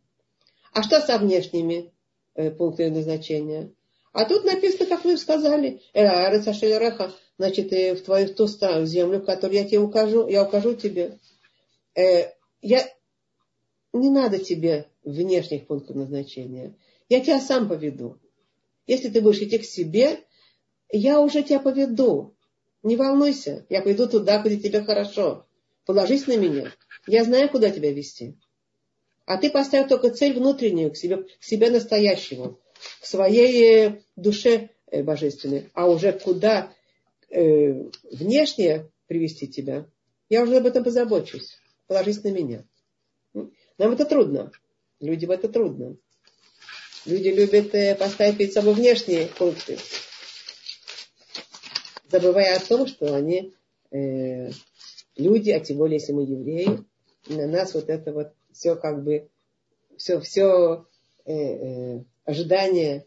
А что со внешними э, пунктами назначения? А тут написано, как вы сказали, Реха, значит, и в твою в ту страну, землю, которую я тебе укажу, я укажу тебе. Э, я, не надо тебе внешних пунктов назначения. Я тебя сам поведу. Если ты будешь идти к себе, я уже тебя поведу. Не волнуйся, я пойду туда, где тебе хорошо. Положись на меня. Я знаю, куда тебя вести. А ты поставь только цель внутреннюю, к себе, к себе настоящему, к своей э, душе э, божественной. А уже куда э, внешне привести тебя, я уже об этом позабочусь. Положись на меня. Нам это трудно. Людям это трудно. Люди любят э, поставить перед собой внешние пункты, забывая о том, что они э, люди, а тем более, если мы евреи, на нас вот это вот все как бы, все, все э, э, ожидание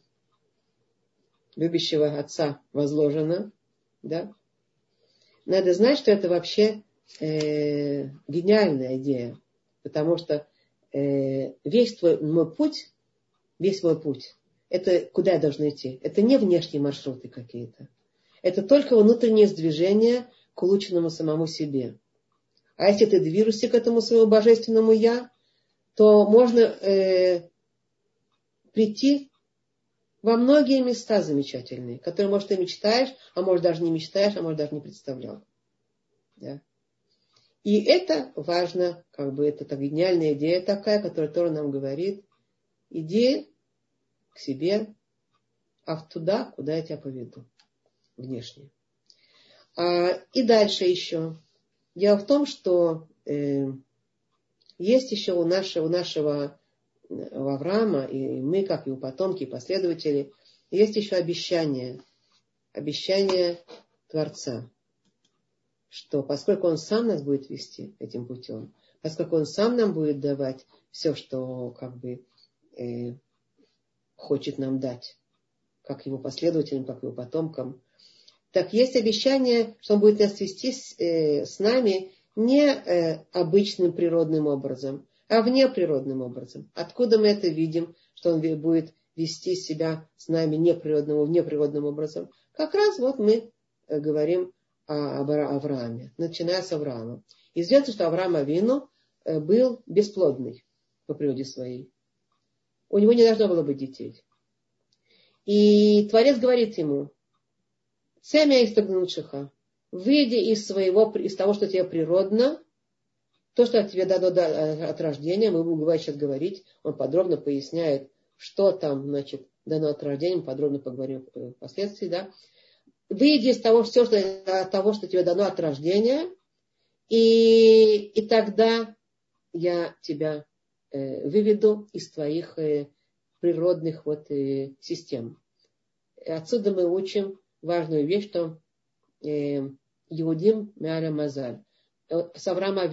любящего отца возложено, да. Надо знать, что это вообще э, гениальная идея, потому что э, весь твой мой путь весь мой путь. Это куда я должна идти? Это не внешние маршруты какие-то. Это только внутреннее сдвижение к улучшенному самому себе. А если ты движешься к этому своему божественному я, то можно э, прийти во многие места замечательные, которые, может, ты мечтаешь, а может, даже не мечтаешь, а может, даже не представлял. Да? И это важно, как бы это так, гениальная идея такая, которая Тора нам говорит, иди к себе, а туда, куда я тебя поведу, внешне. А, и дальше еще. Дело в том, что э, есть еще у нашего, у нашего э, Авраама, и мы, как у потомки, и последователи, есть еще обещание, обещание Творца, что поскольку Он сам нас будет вести этим путем, поскольку Он сам нам будет давать все, что как бы Э, хочет нам дать, как его последователям, как его потомкам. Так есть обещание, что он будет нас вести с, э, с нами не э, обычным природным образом, а внеприродным образом. Откуда мы это видим, что он будет вести себя с нами неприродным, внеприродным образом? Как раз вот мы э, говорим о, Аврааме, начиная с Авраама. Известно, что Авраам Авину э, был бесплодный по природе своей. У него не должно было быть детей. И Творец говорит ему, Цемя из Тагнучиха, выйди из своего, из того, что тебе природно, то, что от тебе дано от рождения, мы будем сейчас говорить, он подробно поясняет, что там, значит, дано от рождения, мы подробно поговорим впоследствии, да. Выйди из того, все, что, от того, что тебе дано от рождения, и, и тогда я тебя э, выведу из твоих э, природных вот, э, систем. Отсюда мы учим важную вещь, что э, Иудим Мяля Мазаль, э, с Авраама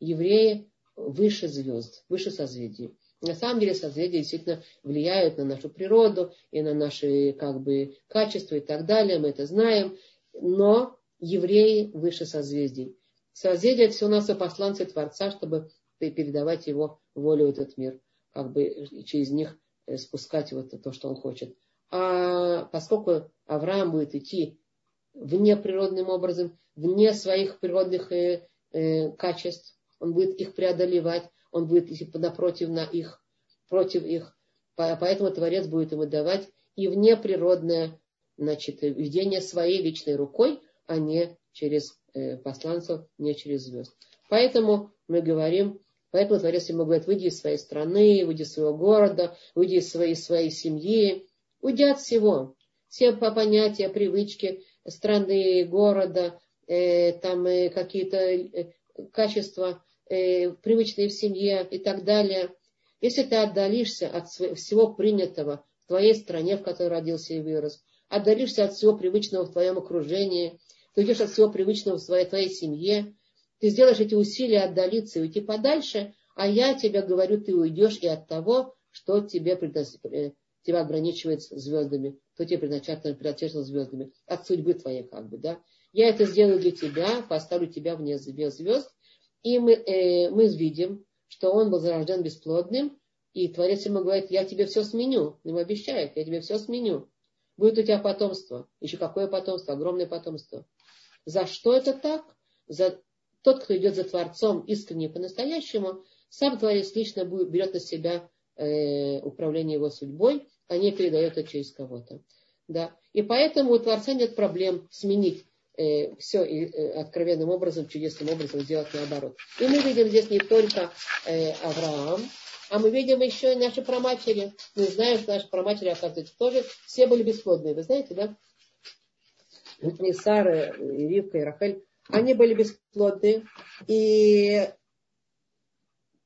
евреи выше звезд, выше созвездий. На самом деле созвездия действительно влияют на нашу природу и на наши как бы, качества и так далее, мы это знаем, но евреи выше созвездий. Созвездие это все у нас и посланцы Творца, чтобы передавать его волю в этот мир, как бы через них э, спускать вот то, что он хочет. А поскольку Авраам будет идти вне природным образом, вне своих природных э, э, качеств, он будет их преодолевать, он будет идти напротив на их, против их. Поэтому Творец будет ему давать и вне природное значит, видение своей личной рукой, а не через э, посланцев, не через звезд. Поэтому мы говорим, поэтому Творец ему говорит, выйди из своей страны, выйди из своего города, выйди из своей, своей семьи, уйди от всего. Все понятия, привычки страны, города, э, там э, какие-то э, качества, э, привычные в семье и так далее. Если ты отдалишься от всего принятого в твоей стране, в которой родился и вырос, отдалишься от всего привычного в твоем окружении, ты уйдешь от всего привычного в своей, твоей семье, ты сделаешь эти усилия отдалиться и уйти подальше, а я тебе говорю, ты уйдешь и от того, что тебе предназначено тебя ограничивает звездами, кто тебе предначертано, предначертано звездами, от судьбы твоей как бы, да. Я это сделаю для тебя, поставлю тебя вне звезд, и мы, э, мы видим, что он был зарожден бесплодным, и Творец ему говорит, я тебе все сменю, ему обещает, я тебе все сменю. Будет у тебя потомство. Еще какое потомство? Огромное потомство. За что это так? За тот, кто идет за Творцом искренне по-настоящему, сам Творец лично будет, берет на себя э, управление его судьбой, не передает это через кого-то. Да? И поэтому у Творца нет проблем сменить э, все э, откровенным образом, чудесным образом сделать наоборот. И мы видим здесь не только э, Авраам, а мы видим еще и наши проматери. Мы знаем, что наши проматери, оказывается, тоже все были бесплодные. Вы знаете, да? И Сара, и Ривка, и Рахель, они были бесплодные. И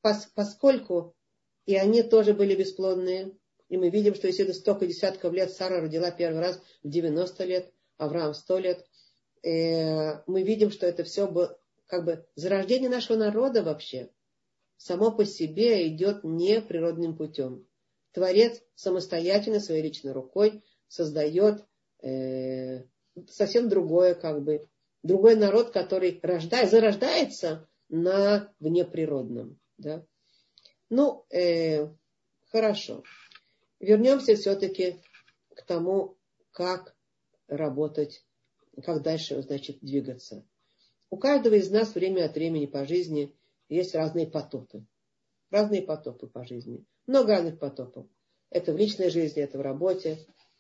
пос, поскольку и они тоже были бесплодные, и мы видим, что если это столько десятков лет Сара родила первый раз в 90 лет, Авраам 100 лет, э, мы видим, что это все было как бы зарождение нашего народа вообще само по себе идет не природным путем. Творец самостоятельно своей личной рукой создает э, совсем другое, как бы, другой народ, который рождает, зарождается на внеприродном. Да? Ну, э, хорошо вернемся все-таки к тому, как работать, как дальше, значит, двигаться. У каждого из нас время от времени по жизни есть разные потопы. Разные потопы по жизни. Много разных потопов. Это в личной жизни, это в работе,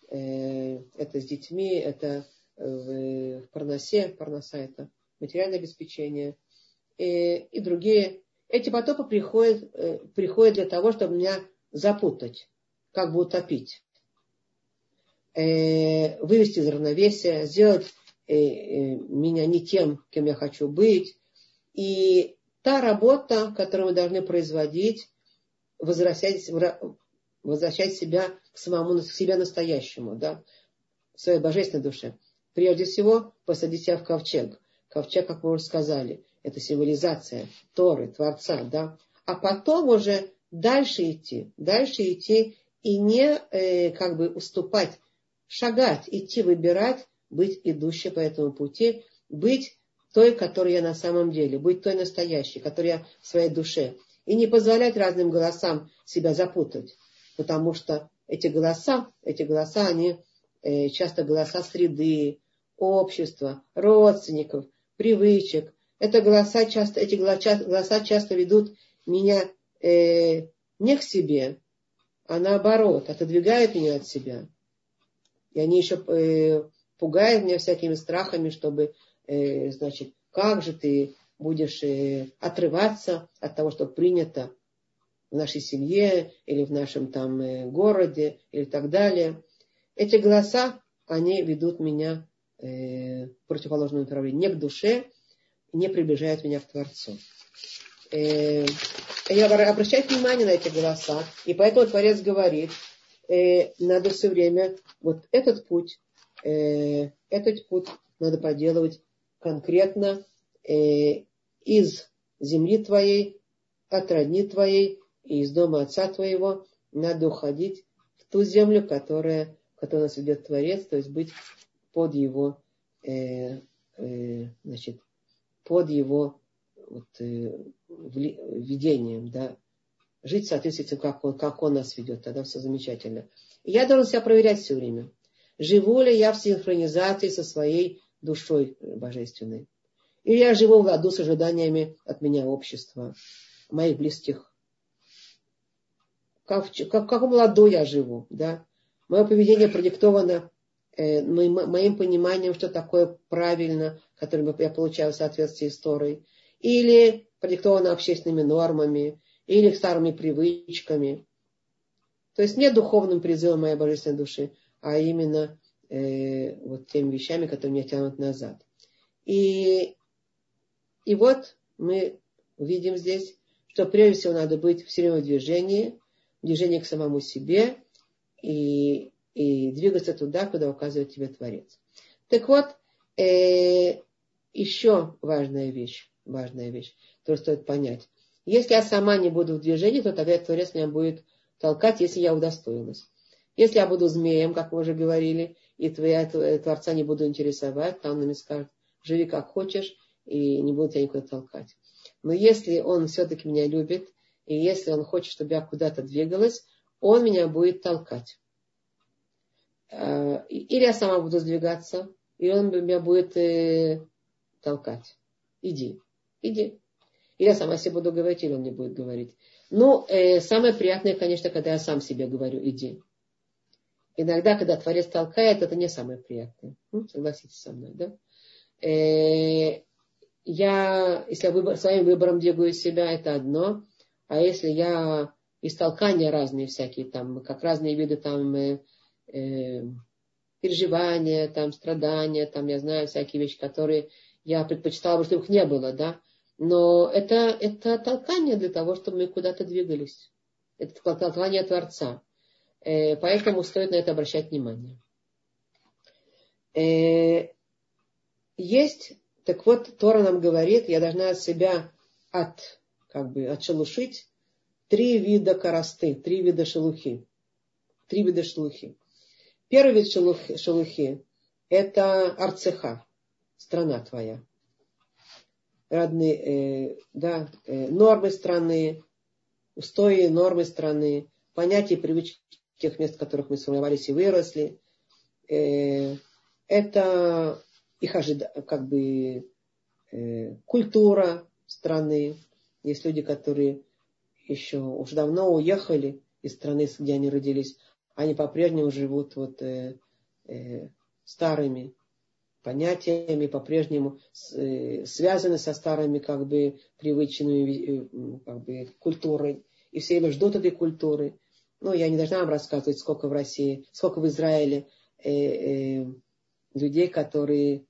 э, это с детьми, это в, в парносе, парноса это материальное обеспечение и, и другие. Эти потопы приходят, э, приходят для того, чтобы меня запутать как бы утопить, э, вывести из равновесия, сделать э, э, меня не тем, кем я хочу быть. И та работа, которую мы должны производить, возвращать, возвращать себя к самому, к себе настоящему, да, в своей божественной душе. Прежде всего, посадить себя в ковчег. Ковчег, как мы уже сказали, это символизация Торы, Творца, да. А потом уже дальше идти, дальше идти и не э, как бы уступать, шагать, идти, выбирать, быть идущей по этому пути, быть той, которой я на самом деле, быть той настоящей, которой я в своей душе. И не позволять разным голосам себя запутать. Потому что эти голоса, эти голоса, они э, часто голоса среды, общества, родственников, привычек. Это голоса часто, эти голоса часто ведут меня э, не к себе, а наоборот, отодвигают меня от себя. И они еще э, пугают меня всякими страхами, чтобы Э, значит, как же ты будешь э, отрываться от того, что принято в нашей семье или в нашем там э, городе или так далее. Эти голоса, они ведут меня в противоположном направлении, не к душе, не приближают меня к Творцу. Я обращаю внимание на эти голоса, и поэтому Творец говорит, надо все время вот этот путь, этот путь надо поделывать конкретно э, из земли твоей, от родни твоей и из дома отца твоего. Надо уходить в ту землю, которая, которая нас ведет Творец, то есть быть под его, э, э, значит, под его вот, э, видением, да, жить в соответствии с тем, как он, как он нас ведет, тогда все замечательно. Я должен себя проверять все время. Живу ли я в синхронизации со своей душой божественной. Или я живу в ладу с ожиданиями от меня общества, моих близких. Как, как, каком ладу я живу, да? Мое поведение продиктовано э, моим, моим пониманием, что такое правильно, которое я получаю в соответствии с Торой. Или продиктовано общественными нормами, или старыми привычками. То есть не духовным призывом моей божественной души, а именно э, вот теми вещами, которые меня тянут назад. И, и вот мы видим здесь, что прежде всего надо быть все время в движении, в движении к самому себе и, и двигаться туда, куда указывает тебе Творец. Так вот, э, еще важная вещь, важная вещь, которую стоит понять. Если я сама не буду в движении, то тогда Творец меня будет толкать, если я удостоилась. Если я буду змеем, как мы уже говорили, и твоя, твоя Творца не буду интересовать, то он мне скажет, живи как хочешь, и не буду тебя никуда толкать. Но если он все-таки меня любит, и если он хочет, чтобы я куда-то двигалась, он меня будет толкать. А, или я сама буду сдвигаться, и он меня будет э, толкать. Иди, иди. Или я сама себе буду говорить, или он мне будет говорить. Ну, э, самое приятное, конечно, когда я сам себе говорю, иди. Иногда, когда Творец толкает, это не самое приятное. Ну, согласитесь со мной, да? Э, я, если я выбор, своим выбором двигаю себя, это одно. А если я из толкания разные всякие, там, как разные виды там, э, э, переживания, там, страдания, там, я знаю всякие вещи, которые я предпочитала бы, чтобы их не было, да. Но это, это толкание для того, чтобы мы куда-то двигались. Это толкание Творца. Э, поэтому стоит на это обращать внимание. Э, есть, так вот, Тора нам говорит, я должна себя от, как бы, отшелушить три вида коросты, три вида шелухи. Три вида шелухи. Первый вид шелухи, шелухи это арцеха, страна твоя. Родные, э, да, э, нормы страны, устои нормы страны, понятия и привычки тех мест, в которых мы сформировались и выросли. Э, это их ожида, как бы э, культура страны. Есть люди, которые еще уже давно уехали из страны, где они родились, они по-прежнему живут вот э, э, старыми понятиями, по-прежнему э, связаны со старыми как бы привычными э, как бы, культурой. И все время ждут этой культуры. Ну, я не должна вам рассказывать, сколько в России, сколько в Израиле э, людей, которые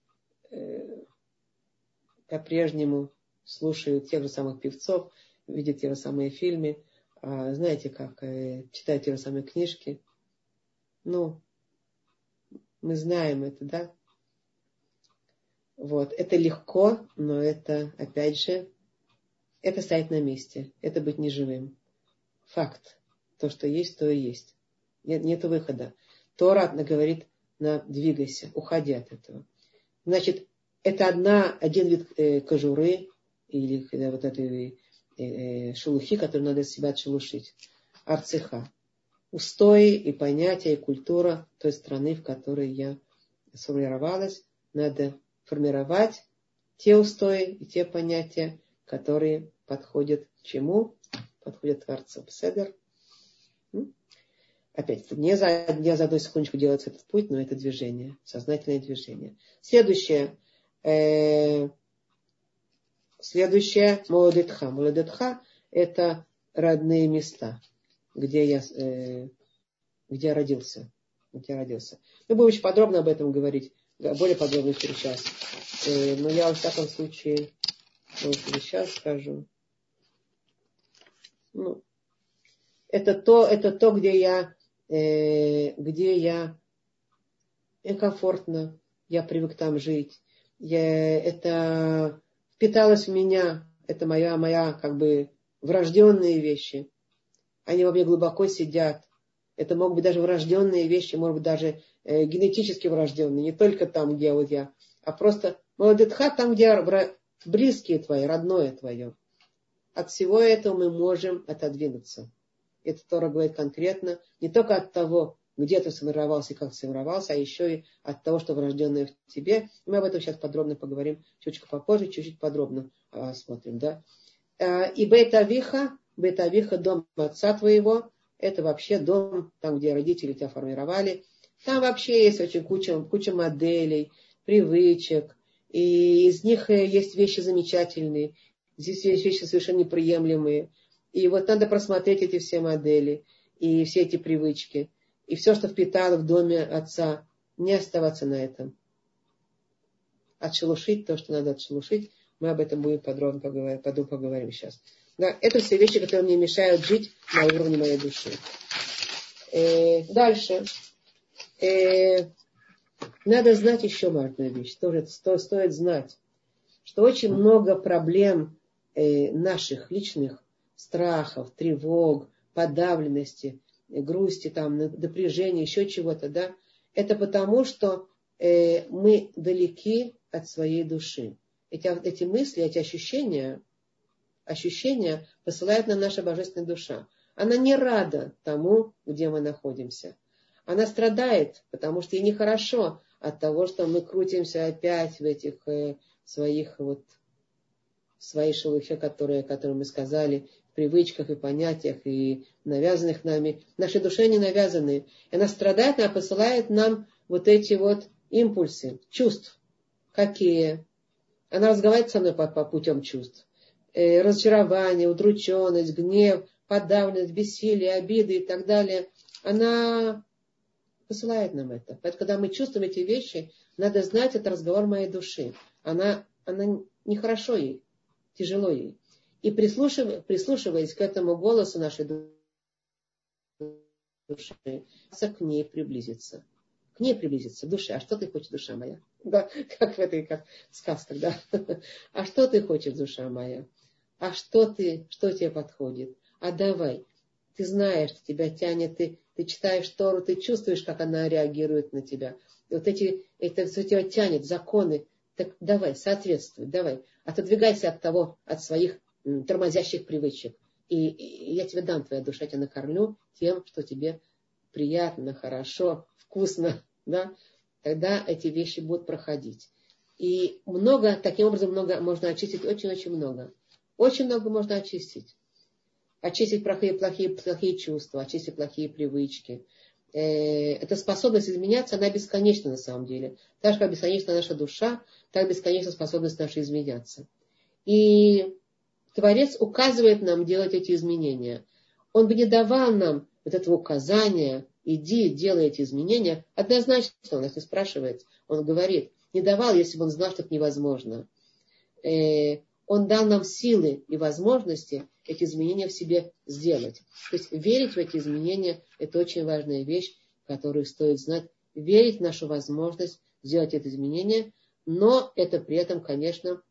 по-прежнему слушают тех же самых певцов, видят те же самые фильмы, а, знаете, как читают те же самые книжки. Ну, мы знаем это, да? Вот, это легко, но это, опять же, это стоять на месте, это быть неживым. Факт то, что есть, то и есть. Нет, нет выхода. Тора говорит, на, двигайся, уходи от этого. Значит, это одна, один вид э, кожуры или э, вот этой э, э, шелухи, которую надо себя отшелушить. Арцеха. Устои и понятия, и культура той страны, в которой я сформировалась. Надо формировать те устои и те понятия, которые подходят к чему? Подходят Творцу. Седер. Опять, не за, не за одну секундочку делается этот путь, но это движение, сознательное движение. Следующее. Э, следующее. Молодетха. Молодетха – это родные места, где я, э, где я родился. Где я родился. Мы будем очень подробно об этом говорить, более подробно сейчас. Э, но я, во всяком случае, может, сейчас скажу. Ну, это то, это то, где я, э, где я комфортно, я привык там жить. Я, это впиталось в меня, это моя, моя как бы врожденные вещи. Они во мне глубоко сидят. Это могут быть даже врожденные вещи, может быть, даже э, генетически врожденные, не только там, где вот я, а просто молодетха там, где близкие твои, родное твое. От всего этого мы можем отодвинуться. Это Тора говорит конкретно, не только от того, где ты сформировался и как сформировался, а еще и от того, что врожденное в тебе. Мы об этом сейчас подробно поговорим чуть-чуть попозже, чуть-чуть подробно а. Да? А, и Бейтавиха, Бейтавиха, дом отца твоего, это вообще дом, там, где родители тебя формировали. Там вообще есть очень куча, куча моделей, привычек, и из них э, есть вещи замечательные, здесь есть вещи совершенно неприемлемые. И вот надо просмотреть эти все модели и все эти привычки. И все, что впитало в доме отца, не оставаться на этом. Отшелушить то, что надо отшелушить. Мы об этом будем подробно поговорим, поговорим сейчас. Да, это все вещи, которые мне мешают жить на уровне моей души. Э, дальше. Э, надо знать еще важную вещь, тоже сто, стоит знать, что очень много проблем э, наших личных страхов, тревог, подавленности, грусти, там, напряжения, еще чего-то, да, это потому, что э, мы далеки от своей души. Эти, эти мысли, эти ощущения, ощущения посылает нам наша божественная душа. Она не рада тому, где мы находимся. Она страдает, потому что ей нехорошо от того, что мы крутимся опять в этих э, своих вот своей шелухе, которые, которые мы сказали, привычках и понятиях, и навязанных нами. Нашей душе не навязаны. Она страдает, она посылает нам вот эти вот импульсы, чувств. Какие? Она разговаривает со мной по, по путем чувств. Э, разочарование, удрученность, гнев, подавленность, бессилие, обиды и так далее. Она посылает нам это. Поэтому, когда мы чувствуем эти вещи, надо знать, это разговор моей души. Она, она нехорошо ей, тяжело ей. И прислушиваясь, прислушиваясь к этому голосу нашей души, к ней приблизиться. К ней приблизиться, душе. А что ты хочешь, душа моя? Да, как в этой как сказках, да. А что ты хочешь, душа моя? А что ты, что тебе подходит? А давай. Ты знаешь, тебя тянет, ты, ты читаешь Тору, ты чувствуешь, как она реагирует на тебя. И вот эти, это все тебя тянет, законы. Так давай, соответствуй, давай. Отодвигайся от того, от своих тормозящих привычек. И, и я тебе дам, твоя душа, я тебя накормлю тем, что тебе приятно, хорошо, вкусно, да, тогда эти вещи будут проходить. И много, таким образом много можно очистить, очень-очень много. Очень много можно очистить. Очистить плохие, плохие, плохие чувства, очистить плохие привычки. Э, эта способность изменяться, она бесконечна на самом деле. Так же, как бесконечна наша душа, так бесконечна способность наша изменяться. И Творец указывает нам делать эти изменения. Он бы не давал нам вот этого указания, иди, делай эти изменения, однозначно он нас не спрашивает. Он говорит, не давал, если бы он знал, что это невозможно. Э, он дал нам силы и возможности эти изменения в себе сделать. То есть верить в эти изменения – это очень важная вещь, которую стоит знать. Верить в нашу возможность сделать это изменение, но это при этом, конечно,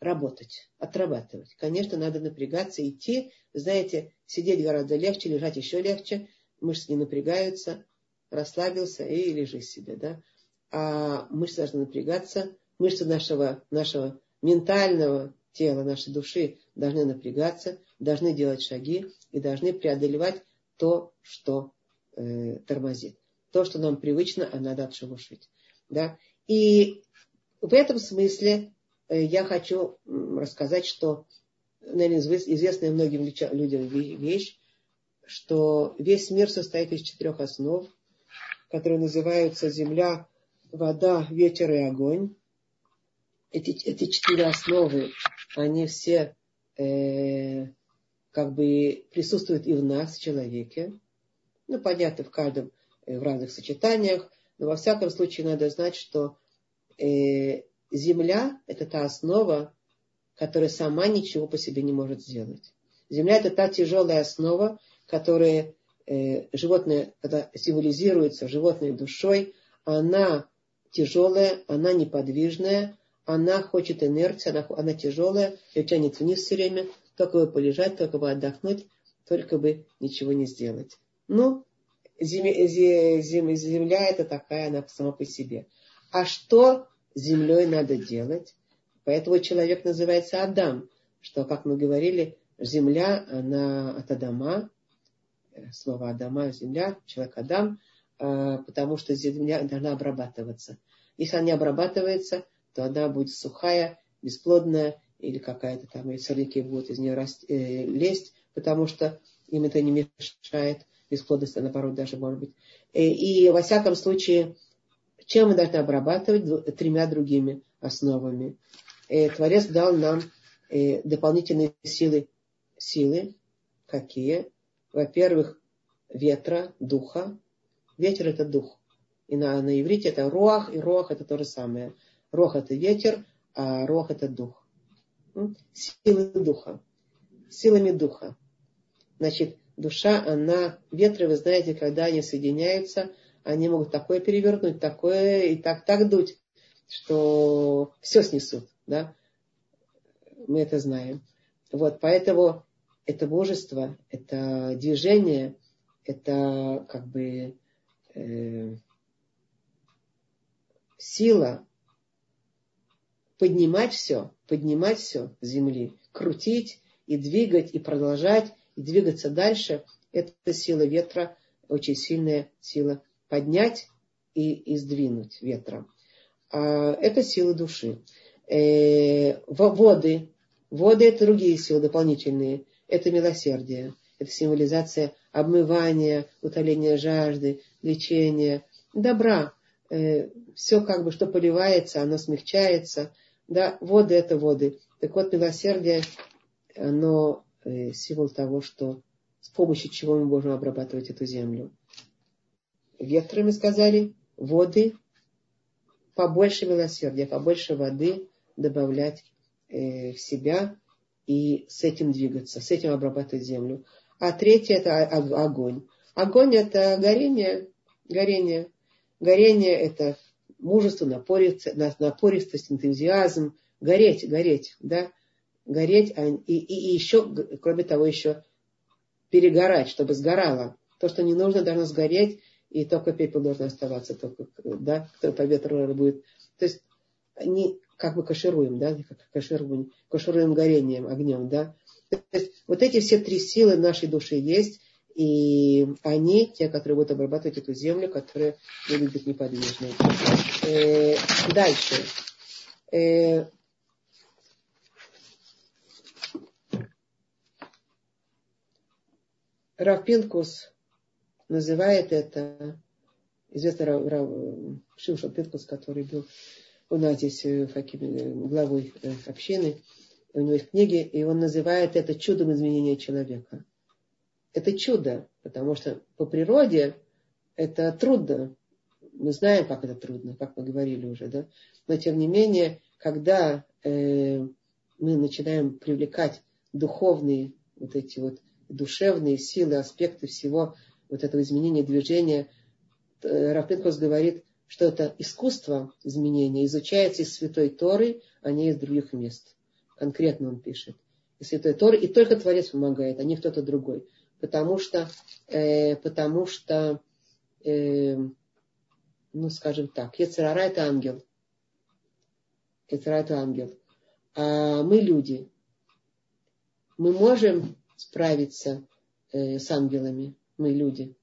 работать, отрабатывать. Конечно, надо напрягаться, идти. Знаете, сидеть гораздо легче, лежать еще легче. мышцы не напрягаются, расслабился и лежи себе, да. А мышцы должны напрягаться, мышцы нашего, нашего ментального тела, нашей души должны напрягаться, должны делать шаги и должны преодолевать то, что э, тормозит. То, что нам привычно, а надо отшелушить. Да? И в этом смысле э, я хочу рассказать, что, наверное, известная многим людям вещь, что весь мир состоит из четырех основ, которые называются земля, вода, ветер и огонь. Эти, эти четыре основы, они все э, как бы присутствуют и в нас, в человеке. Ну, понятно, в каждом, э, в разных сочетаниях, но во всяком случае надо знать, что э, земля – это та основа, которая сама ничего по себе не может сделать. Земля – это та тяжелая основа, которая э, животное, когда символизируется животной душой, она тяжелая, она неподвижная, она хочет инерции, она, она тяжелая, ее тянет вниз все время, только бы полежать, только бы отдохнуть, только бы ничего не сделать. Ну, земля, земля это такая, она сама по себе. А что землей надо делать? Поэтому человек называется Адам, что, как мы говорили, земля, она от Адама, э, слово Адама, земля, человек Адам, э, потому что земля должна обрабатываться. Если она не обрабатывается, то она будет сухая, бесплодная, или какая-то там, и сорняки будут из нее расти, э, лезть, потому что им это не мешает, бесплодность, а наоборот, даже может быть. И, э, и во всяком случае, чем мы должны обрабатывать? Тремя другими основами. И э, Творец дал нам э, дополнительные силы. Силы какие? Во-первых, ветра, духа. Ветер это дух. И на, на иврите это руах, и руах это то же самое. Рох это ветер, а рох это дух силы духа. Силами духа. Значит, душа, она, ветры, вы знаете, когда они соединяются, они могут такое перевернуть, такое и так, так дуть, что все снесут, да. Мы это знаем. Вот, поэтому это божество, это движение, это как бы э, сила, поднимать все, поднимать все с земли, крутить и двигать, и продолжать, и двигаться дальше. Это сила ветра, очень сильная сила поднять и, и сдвинуть ветром. А, это сила души. Э, воды. Воды это другие силы дополнительные. Это милосердие. Это символизация обмывания, утоления жажды, лечения, добра. Э, все как бы, что поливается, оно смягчается – да, воды это воды. Так вот, милосердие, оно э, символ того, что с помощью чего мы можем обрабатывать эту землю. Ветры, мы сказали, воды, побольше милосердия, побольше воды добавлять э, в себя и с этим двигаться, с этим обрабатывать землю. А третье это огонь. Огонь это горение, горение. Горение это мужество, напористость, напористость, энтузиазм, гореть, гореть, да, гореть, а, и, и, и еще, кроме того, еще перегорать, чтобы сгорало. То, что не нужно, должно сгореть, и только пепел должен оставаться, только, да, который по ветру будет. То есть они как бы кашируем, да, как кашируем, кашируем горением, огнем, да. То есть вот эти все три силы нашей души есть, и они, те, которые будут обрабатывать эту землю, которые будут быть неподвижны. Э, дальше. Э, Равпинкус называет это, известный Рав, Рав, Шимшон Пинкус, который был у нас здесь э, э, главой э, общины, у него есть книги, и он называет это чудом изменения человека это чудо, потому что по природе это трудно. Мы знаем, как это трудно, как мы говорили уже, да. Но тем не менее, когда э, мы начинаем привлекать духовные вот эти вот душевные силы, аспекты всего вот этого изменения движения, э, говорит, что это искусство изменения изучается из Святой Торы, а не из других мест. Конкретно он пишет. Из Святой Торы, и только Творец помогает, а не кто-то другой. Потому что, э, потому что э, ну, скажем так, Ецерара это ангел. Ецерара это ангел. А мы люди. Мы можем справиться э, с ангелами. Мы люди.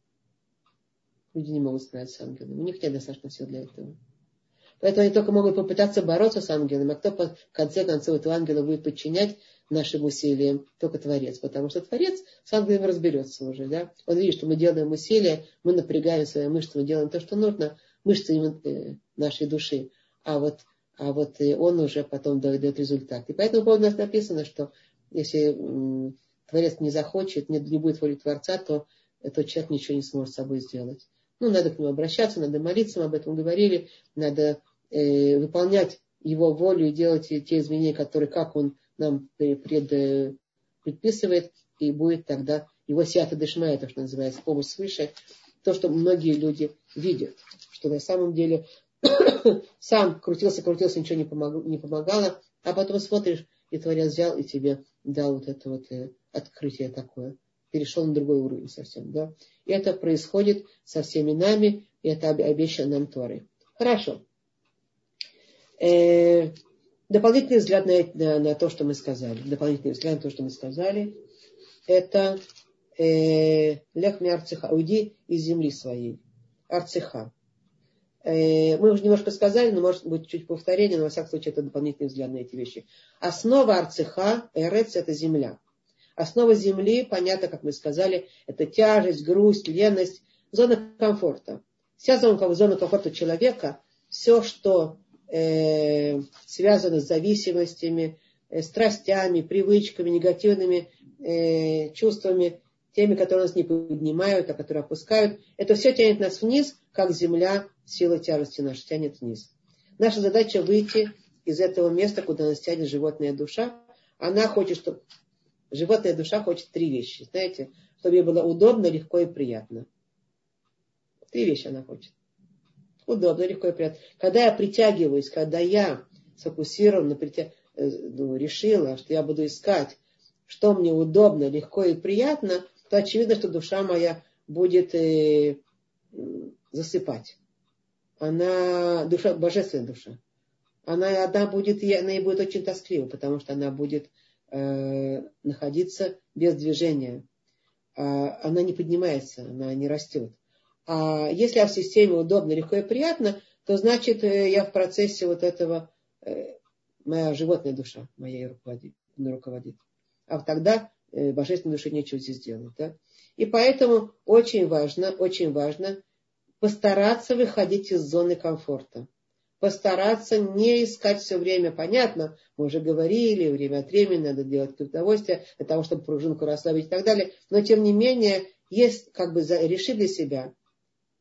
Люди не могут справиться с ангелами. У них нет достаточно сил для этого. Поэтому они только могут попытаться бороться с ангелом, а кто в конце концов этого ангела будет подчинять нашим усилиям? Только Творец. Потому что Творец с ангелами разберется уже. Да? Он видит, что мы делаем усилия, мы напрягаем свои мышцы, мы делаем то, что нужно, мышцы э, нашей души. А вот, а вот он уже потом дает результат. И поэтому у нас написано, что если Творец не захочет, не, не будет воли Творца, то этот человек ничего не сможет с собой сделать. Ну, надо к нему обращаться, надо молиться, мы об этом говорили, надо э, выполнять его волю и делать те изменения, которые, как он нам пред, э, предписывает, и будет тогда его сията дышмая, то, что называется, помощь свыше, то, что многие люди видят, что на самом деле сам крутился, крутился, ничего не, помог, не помогало, а потом смотришь, и Творец взял и тебе дал вот это вот э, открытие такое. Перешел на другой уровень совсем, да. И это происходит со всеми нами, и это обещано нам Торой. Хорошо. Э, дополнительный взгляд на, на, на то, что мы сказали. Дополнительный взгляд на то, что мы сказали. Это э, Лехми Арцеха. Уйди из земли своей. Арцеха. Э, мы уже немножко сказали, но может быть чуть повторение, но во всяком случае это дополнительный взгляд на эти вещи. Основа Арцеха, Эрец, это земля. Основа земли, понятно, как мы сказали, это тяжесть, грусть, леность, зона комфорта. Вся зона, зона комфорта человека, все, что э, связано с зависимостями, э, страстями, привычками, негативными э, чувствами, теми, которые нас не поднимают, а которые опускают. Это все тянет нас вниз, как земля, сила тяжести наша тянет вниз. Наша задача выйти из этого места, куда нас тянет животная душа. Она хочет, чтобы... Животная душа хочет три вещи. Знаете, чтобы ей было удобно, легко и приятно. Три вещи она хочет удобно, легко и приятно. Когда я притягиваюсь, когда я сфокусирована, притя... Э, ну, решила, что я буду искать, что мне удобно, легко и приятно, то очевидно, что душа моя будет э, засыпать. Она душа, божественная душа. Она, она будет, она ей будет очень тосклива, потому что она будет э, находиться без движения. А, она не поднимается, она не растет. А если я в системе удобно, легко и приятно, то значит э, я в процессе вот этого, э, моя животная душа моей руководит, руководит. А тогда э, божественной душе нечего здесь делать. Да? И поэтому очень важно, очень важно постараться выходить из зоны комфорта. Постараться не искать все время, понятно, мы уже говорили, время от времени надо делать удовольствие для того, чтобы пружинку расслабить и так далее. Но тем не менее, есть как бы реши для себя,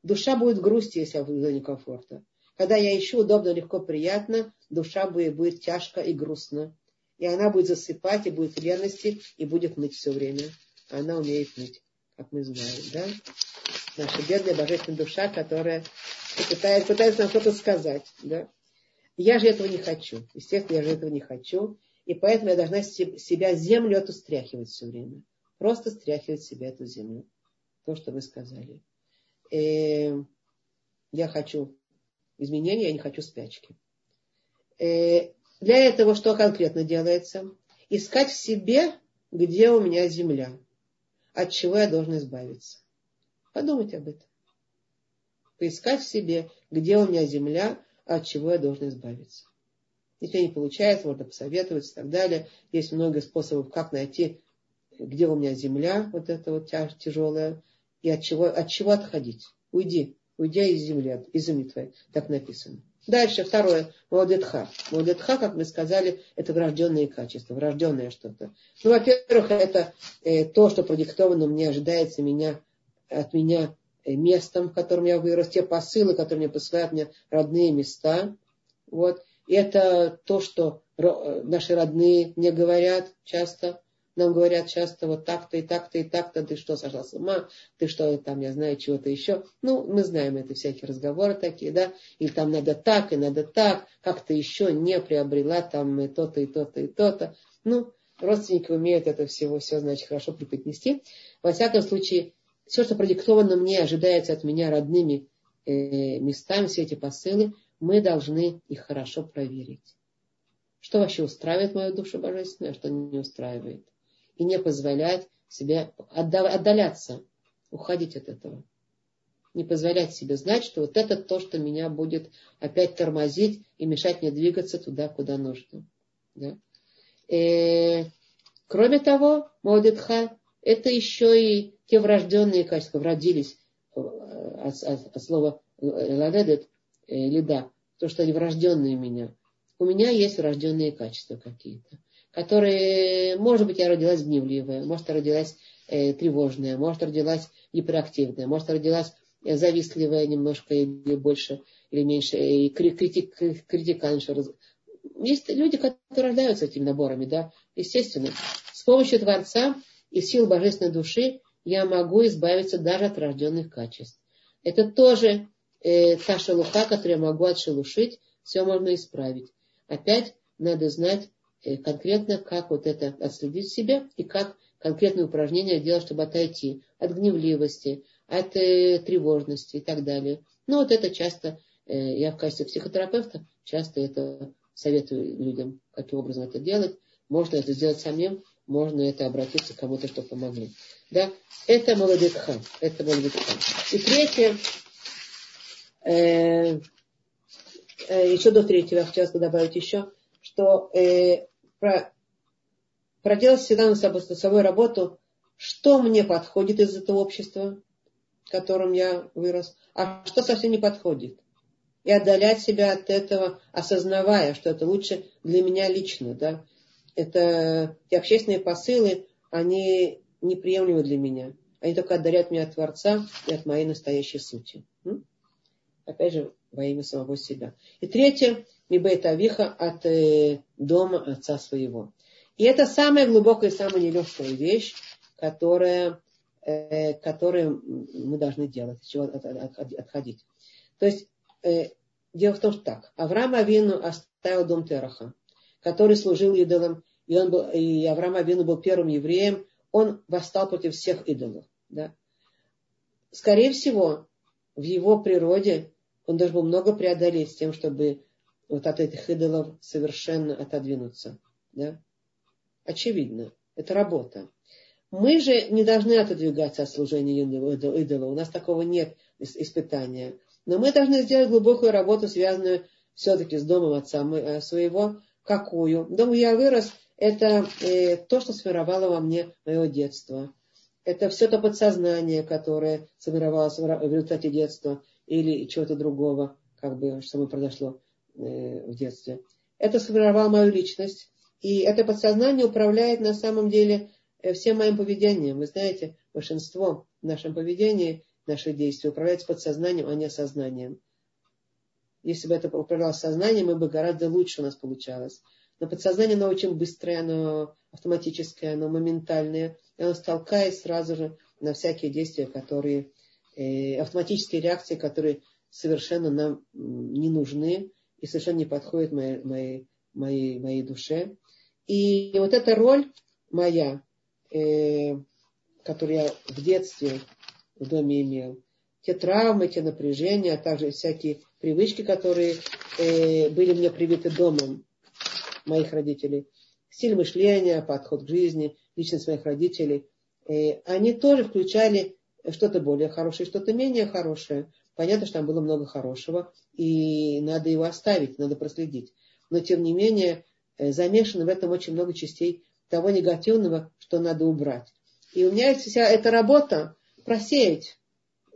Душа будет в грусти, если я в зоне комфорта. Когда я ищу удобно, легко, приятно, душа будет, будет тяжко и грустно. И она будет засыпать, и будет в и будет ныть все время. Она умеет ныть, как мы знаем, да? Наша бедная божественная душа, которая пытается, пытается нам что-то сказать, да? Я же этого не хочу. Естественно, я же этого не хочу. И поэтому я должна себя землю эту стряхивать все время. Просто стряхивать себя эту землю. То, что вы сказали э, я хочу изменения, я не хочу спячки. Э, для этого что конкретно делается? Искать в себе, где у меня земля, от чего я должен избавиться. Подумать об этом. Поискать в себе, где у меня земля, от чего я должен избавиться. Если не получается, можно посоветовать и так далее. Есть много способов, как найти, где у меня земля, вот эта вот тяжелая, и от чего, от чего отходить. Уйди, уйдя из земли, из земли твоей. Так написано. Дальше, второе, Молодетха. Молодетха, как мы сказали, это врожденные качества, врожденное что-то. Ну, во-первых, это э, то, что продиктовано мне, ожидается меня, от меня э, местом, в котором я вырос, те посылы, которые мне посылают мне родные места. Вот. И это то, что э, наши родные мне говорят часто, нам говорят часто вот так-то и так-то и так-то, ты что, сошла с ума, ты что, там, я знаю, чего-то еще. Ну, мы знаем это, всякие разговоры такие, да, или там надо так, и надо так, как-то еще не приобрела там и то-то, и то-то, и то-то. Ну, родственники умеют это всего, все, значит, хорошо преподнести. Во всяком случае, все, что продиктовано мне, ожидается от меня родными э, местами, все эти посылы, мы должны их хорошо проверить. Что вообще устраивает мою душу божественную, а что не устраивает. И не позволять себе отдаляться, уходить от этого. Не позволять себе знать, что вот это то, что меня будет опять тормозить и мешать мне двигаться туда, куда нужно. Да? И, э, кроме того, Молодетха – это еще и те врожденные качества, родились э, от, от, от слова ладедет, э, лида, то, что они врожденные у меня. У меня есть врожденные качества какие-то, которые, может быть, я родилась гневливая, может, я родилась э, тревожная, может, родилась гиперактивная, может, родилась завистливая немножко или больше, или меньше, и критик, критиканша. Есть люди, которые рождаются этими наборами, да, естественно. С помощью Творца и сил божественной души я могу избавиться даже от рожденных качеств. Это тоже э, та шелуха, которую я могу отшелушить, все можно исправить. Опять надо знать э, конкретно, как вот это отследить в себе и как конкретные упражнения делать, чтобы отойти от гневливости, от э, тревожности и так далее. Ну вот это часто, э, я в качестве психотерапевта часто это советую людям, каким образом это делать. Можно это сделать самим, можно это обратиться к кому-то, чтобы помогли. Да? Это молодетха. Это молодетха. И третье, э, э, еще до третьего я хотела добавить еще, что э, проделать всегда на собой, с собой работу, что мне подходит из этого общества, в котором я вырос, а что совсем не подходит. И отдалять себя от этого, осознавая, что это лучше для меня лично. Да? Это и общественные посылы, они неприемлемы для меня. Они только отдаляют меня от Творца и от моей настоящей сути. Опять же, во имя самого себя. И третье, Мибейта Авиха от э, дома отца своего. И это самая глубокая и самая нелегкая вещь, которая, э, которую мы должны делать, от чего от, от, от, отходить. То есть, э, дело в том, что так. Авраам Авину оставил дом Тераха, который служил идолам, и, он был, и Авраам Авину был первым евреем, он восстал против всех идолов. Да? Скорее всего, в его природе он должен был много преодолеть с тем, чтобы вот от этих идолов совершенно отодвинуться. Да? Очевидно, это работа. Мы же не должны отодвигаться от служения идола. У нас такого нет испытания. Но мы должны сделать глубокую работу, связанную все-таки с домом отца э, своего. Какую? Дом, я вырос, это э, то, что сформировало во мне мое детство. Это все то подсознание, которое сформировалось в результате детства или чего-то другого, как бы, что само произошло в детстве. Это сформировало мою личность. И это подсознание управляет на самом деле э, всем моим поведением. Вы знаете, большинство в нашем поведении, наши действия управляется подсознанием, а не сознанием. Если бы это управлялось сознанием, мы бы гораздо лучше у нас получалось. Но подсознание, оно очень быстрое, оно автоматическое, оно моментальное. И оно столкает сразу же на всякие действия, которые, э, автоматические реакции, которые совершенно нам не нужны и совершенно не подходят моей, моей, моей, моей душе. И вот эта роль моя, э, которую я в детстве в доме имел, те травмы, те напряжения, а также всякие привычки, которые э, были мне привиты домом, моих родителей, стиль мышления, подход к жизни, личность моих родителей, э, они тоже включали что-то более хорошее, что-то менее хорошее. Понятно, что там было много хорошего, и надо его оставить, надо проследить. Но, тем не менее, э, замешано в этом очень много частей того негативного, что надо убрать. И у меня есть вся эта работа просеять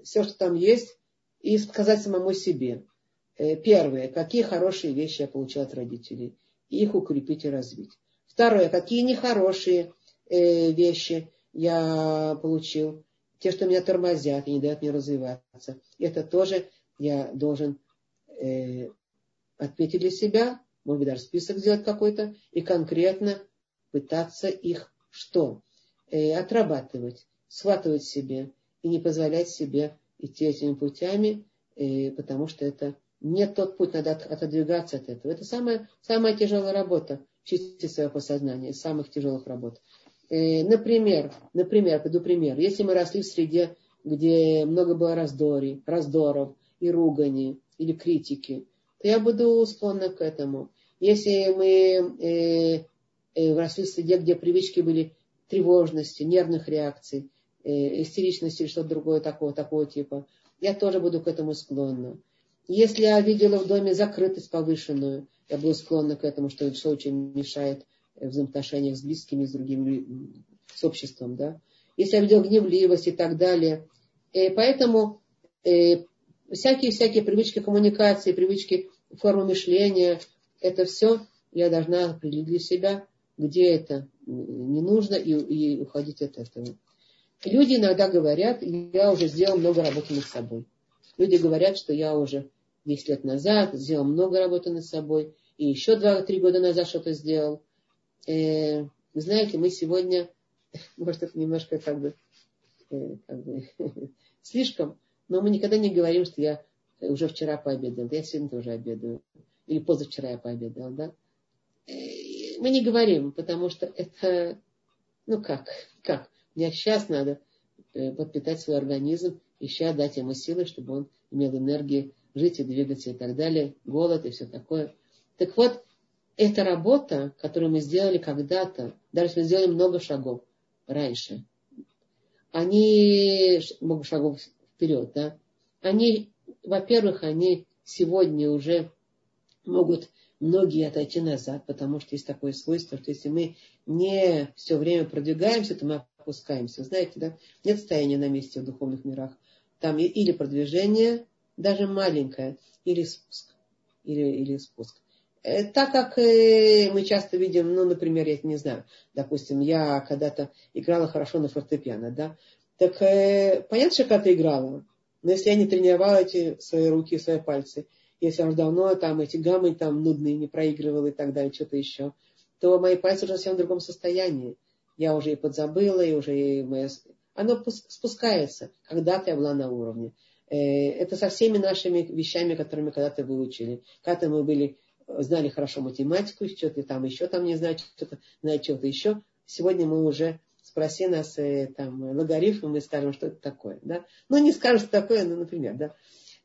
все, что там есть, и сказать самому себе. Э, первое, какие хорошие вещи я получил от родителей их укрепить и развить. Второе, какие нехорошие э, вещи я получил, те, что меня тормозят и не дают мне развиваться. Это тоже я должен э, отметить для себя, может быть, даже список сделать какой-то, и конкретно пытаться их что? Э, отрабатывать, схватывать себе и не позволять себе идти этими путями, э, потому что это нет тот путь, надо отодвигаться от этого. Это самая, самая тяжелая работа. чистить свое подсознание из самых тяжелых работ. Э, например, например, приду пример. Если мы росли в среде, где много было раздорий, раздоров и ругани, или критики, то я буду склонна к этому. Если мы э, э, росли в среде, где привычки были тревожности, нервных реакций, э, истеричности или что-то другое такого, такого типа, я тоже буду к этому склонна. Если я видела в доме закрытость повышенную, я буду склонна к этому, что, что очень мешает взаимоотношениях с близкими, с другими, с обществом. Да? Если я видела гневливость и так далее. И э, поэтому всякие-всякие привычки коммуникации, привычки формы мышления, это все я должна определить для себя, где это не нужно, и, и уходить от этого. Люди иногда говорят, я уже сделал много работы над собой. Люди говорят, что я уже 10 лет назад сделал много работы над собой, и еще 2-3 года назад что-то сделал. Э, знаете, мы сегодня, может, это немножко как бы, э, как бы слишком, но мы никогда не говорим, что я уже вчера пообедал, я сегодня тоже обедаю, или позавчера я пообедал, да. Э, мы не говорим, потому что это, ну как, как, мне сейчас надо э, подпитать свой организм, еще дать ему силы, чтобы он имел энергии жить и двигаться и так далее, голод и все такое. Так вот, эта работа, которую мы сделали когда-то, даже если мы сделали много шагов раньше, они, много шагов вперед, да, они, во-первых, они сегодня уже могут многие отойти назад, потому что есть такое свойство, что если мы не все время продвигаемся, то мы опускаемся. Знаете, да? Нет стояния на месте в духовных мирах. Там или продвижение, даже маленькое, или спуск. Или, или спуск. Э, так как э, мы часто видим, ну, например, я не знаю, допустим, я когда-то играла хорошо на фортепиано, да, так э, понятно, что когда-то играла, но если я не тренировала эти свои руки, свои пальцы, если я уже давно там эти гаммы там нудные не проигрывала и так далее, что-то еще, то мои пальцы уже совсем в другом состоянии. Я уже и подзабыла, и уже и моя... Оно спускается. Когда-то я была на уровне. Э, это со всеми нашими вещами, которые мы когда-то выучили. Когда-то мы были, знали хорошо математику, что-то там еще там не знаю, что-то, знаю что-то еще. Сегодня мы уже спроси нас э, там логарифм, мы скажем, что это такое. Да? Ну, не скажем, что такое, ну, например. Да?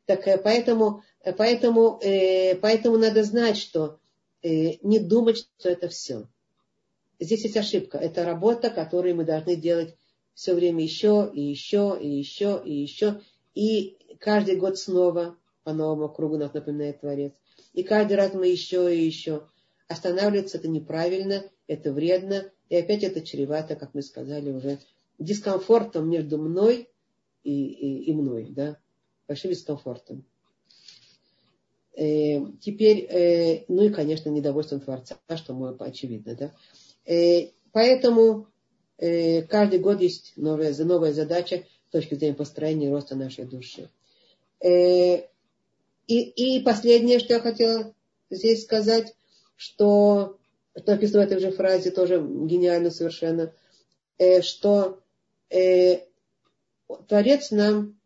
Так э, поэтому, поэтому, поэтому надо знать, что не думать, что это все. Здесь есть ошибка. Это работа, которую мы должны делать все время еще, и еще, и еще, и еще. И каждый год снова по новому кругу нас напоминает Творец. И каждый раз мы еще и еще. Останавливаться это неправильно, это вредно, и опять это чревато, как мы сказали уже, дискомфортом между мной и, и, и мной, да, большим дискомфортом. Э, теперь, э, ну и, конечно, недовольством Творца, что мы очевидно, да. Э, поэтому э, каждый год есть новая, новая задача с точки зрения построения и роста нашей души. Э, и, и последнее, что я хотела здесь сказать, что, написано в этой же фразе, тоже гениально совершенно, что Творец нам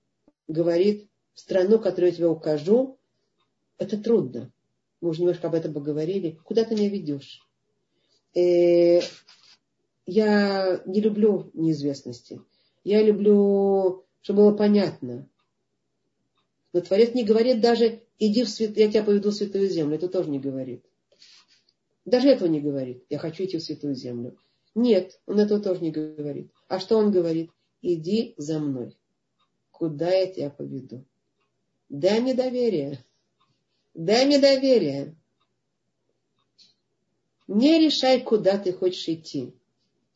говорит, в страну, которую я тебе укажу, это трудно. Мы уже немножко об этом поговорили. Куда ты меня ведешь? Э, я не люблю неизвестности. Я люблю, чтобы было понятно. Но Творец не говорит даже, иди в свят... я тебя поведу в святую землю. Это тоже не говорит. Даже этого не говорит. Я хочу идти в святую землю. Нет, он этого тоже не говорит. А что он говорит? Иди за мной. Куда я тебя поведу? Дай мне доверие. Дай мне доверие. Не решай, куда ты хочешь идти,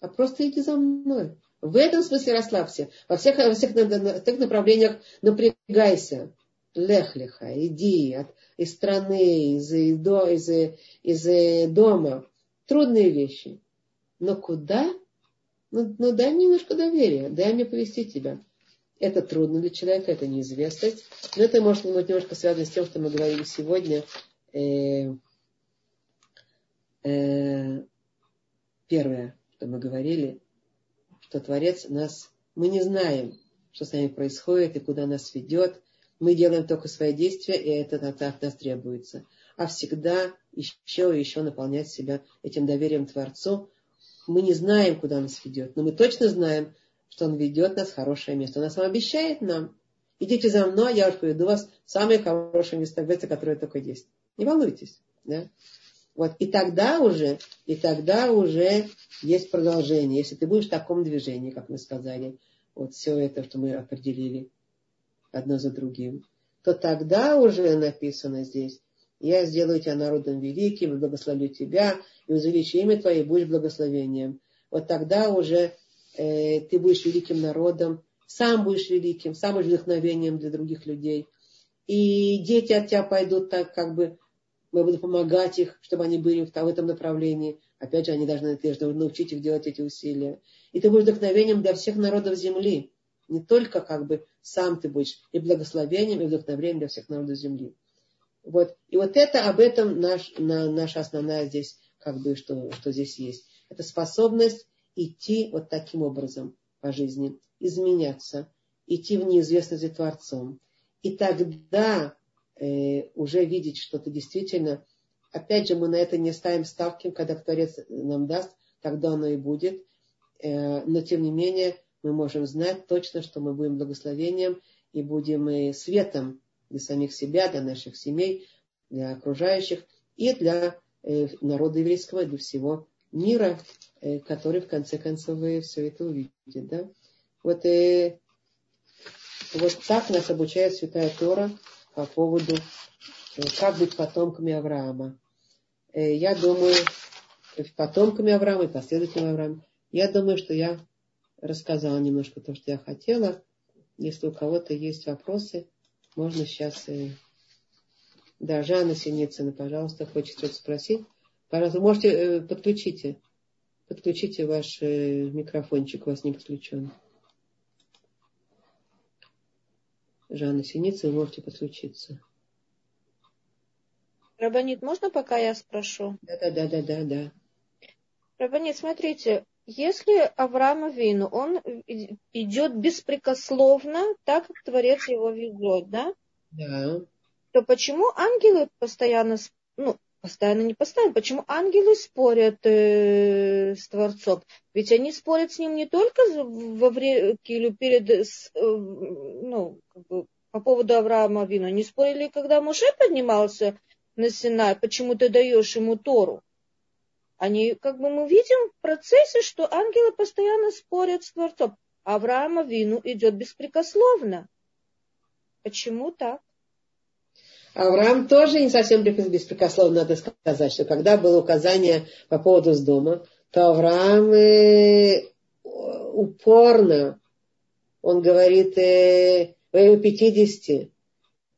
а просто иди за мной. В этом смысле расслабься. Во всех, во всех, на, всех направлениях напрягайся. Лехлиха, иди от, из страны, из, из, из, из дома. Трудные вещи. Но куда? Ну, ну дай мне немножко доверия, дай мне повести тебя. Это трудно для человека, это неизвестность. Но это может быть немножко связано с тем, что мы говорили сегодня. Э, э, первое, что мы говорили, что Творец нас, мы не знаем, что с нами происходит и куда нас ведет. Мы делаем только свои действия, и это от нас требуется. а всегда еще и еще наполнять себя этим доверием Творцу. Мы не знаем, куда нас ведет, но мы точно знаем, что Он ведет нас в хорошее место. Он нас обещает нам, идите за мной, я уж поведу вас в самое хорошее место, место, которое только есть. Не волнуйтесь. Да? Вот, и тогда уже, и тогда уже есть продолжение. Если ты будешь в таком движении, как мы сказали, вот все это, что мы определили одно за другим, то тогда уже написано здесь, я сделаю тебя народом великим, благословлю тебя, и увеличу имя твое, и будешь благословением. Вот тогда уже э, ты будешь великим народом, сам будешь великим, сам будешь вдохновением для других людей. И дети от тебя пойдут так, как бы мы будем помогать их, чтобы они были в этом направлении. Опять же, они должны, ты должен научить их делать эти усилия. И ты будешь вдохновением для всех народов земли. Не только как бы сам ты будешь и благословением, и вдохновением для всех народов земли. Вот. И вот это, об этом наш, на, наша основная здесь, как бы, что, что здесь есть. Это способность идти вот таким образом по жизни, изменяться, идти в неизвестность Творцом. И тогда э, уже видеть, что ты действительно, опять же, мы на это не ставим ставки, когда Творец нам даст, тогда оно и будет. Э, но тем не менее, мы можем знать точно, что мы будем благословением и будем и светом для самих себя, для наших семей, для окружающих и для э, народа еврейского, для всего мира, э, который в конце концов все это увидит. Да? Вот, э, вот так нас обучает Святая Тора по поводу, э, как быть потомками Авраама. Я думаю, потомками Авраама и последователями Авраама. Я думаю, что я рассказала немножко то, что я хотела. Если у кого-то есть вопросы, можно сейчас... Э, да, Жанна Синицына, пожалуйста, хочет что-то спросить. Пожалуйста, можете, подключите. Подключите ваш микрофончик, у вас не подключен. Жанна Синица, вы можете подключиться. Рабанит, можно пока я спрошу? Да, да, да, да, да, да. Рабанит, смотрите, если Авраама Вину, он идет беспрекословно, так как Творец его ведет, да? Да. То почему ангелы постоянно, ну, постоянно не постоянно, почему ангелы спорят э, с Творцом? Ведь они спорят с ним не только во время, перед, э, ну, как бы, по поводу Авраама Вину. Они спорили, когда Муше поднимался на Синай, почему ты даешь ему Тору. Они, как бы мы видим в процессе, что ангелы постоянно спорят с Творцом. Авраама Вину идет беспрекословно. Почему так? Авраам тоже не совсем беспрекословно, надо сказать, что когда было указание по поводу с дома, то Авраам э, упорно, он говорит, э, во имя 50,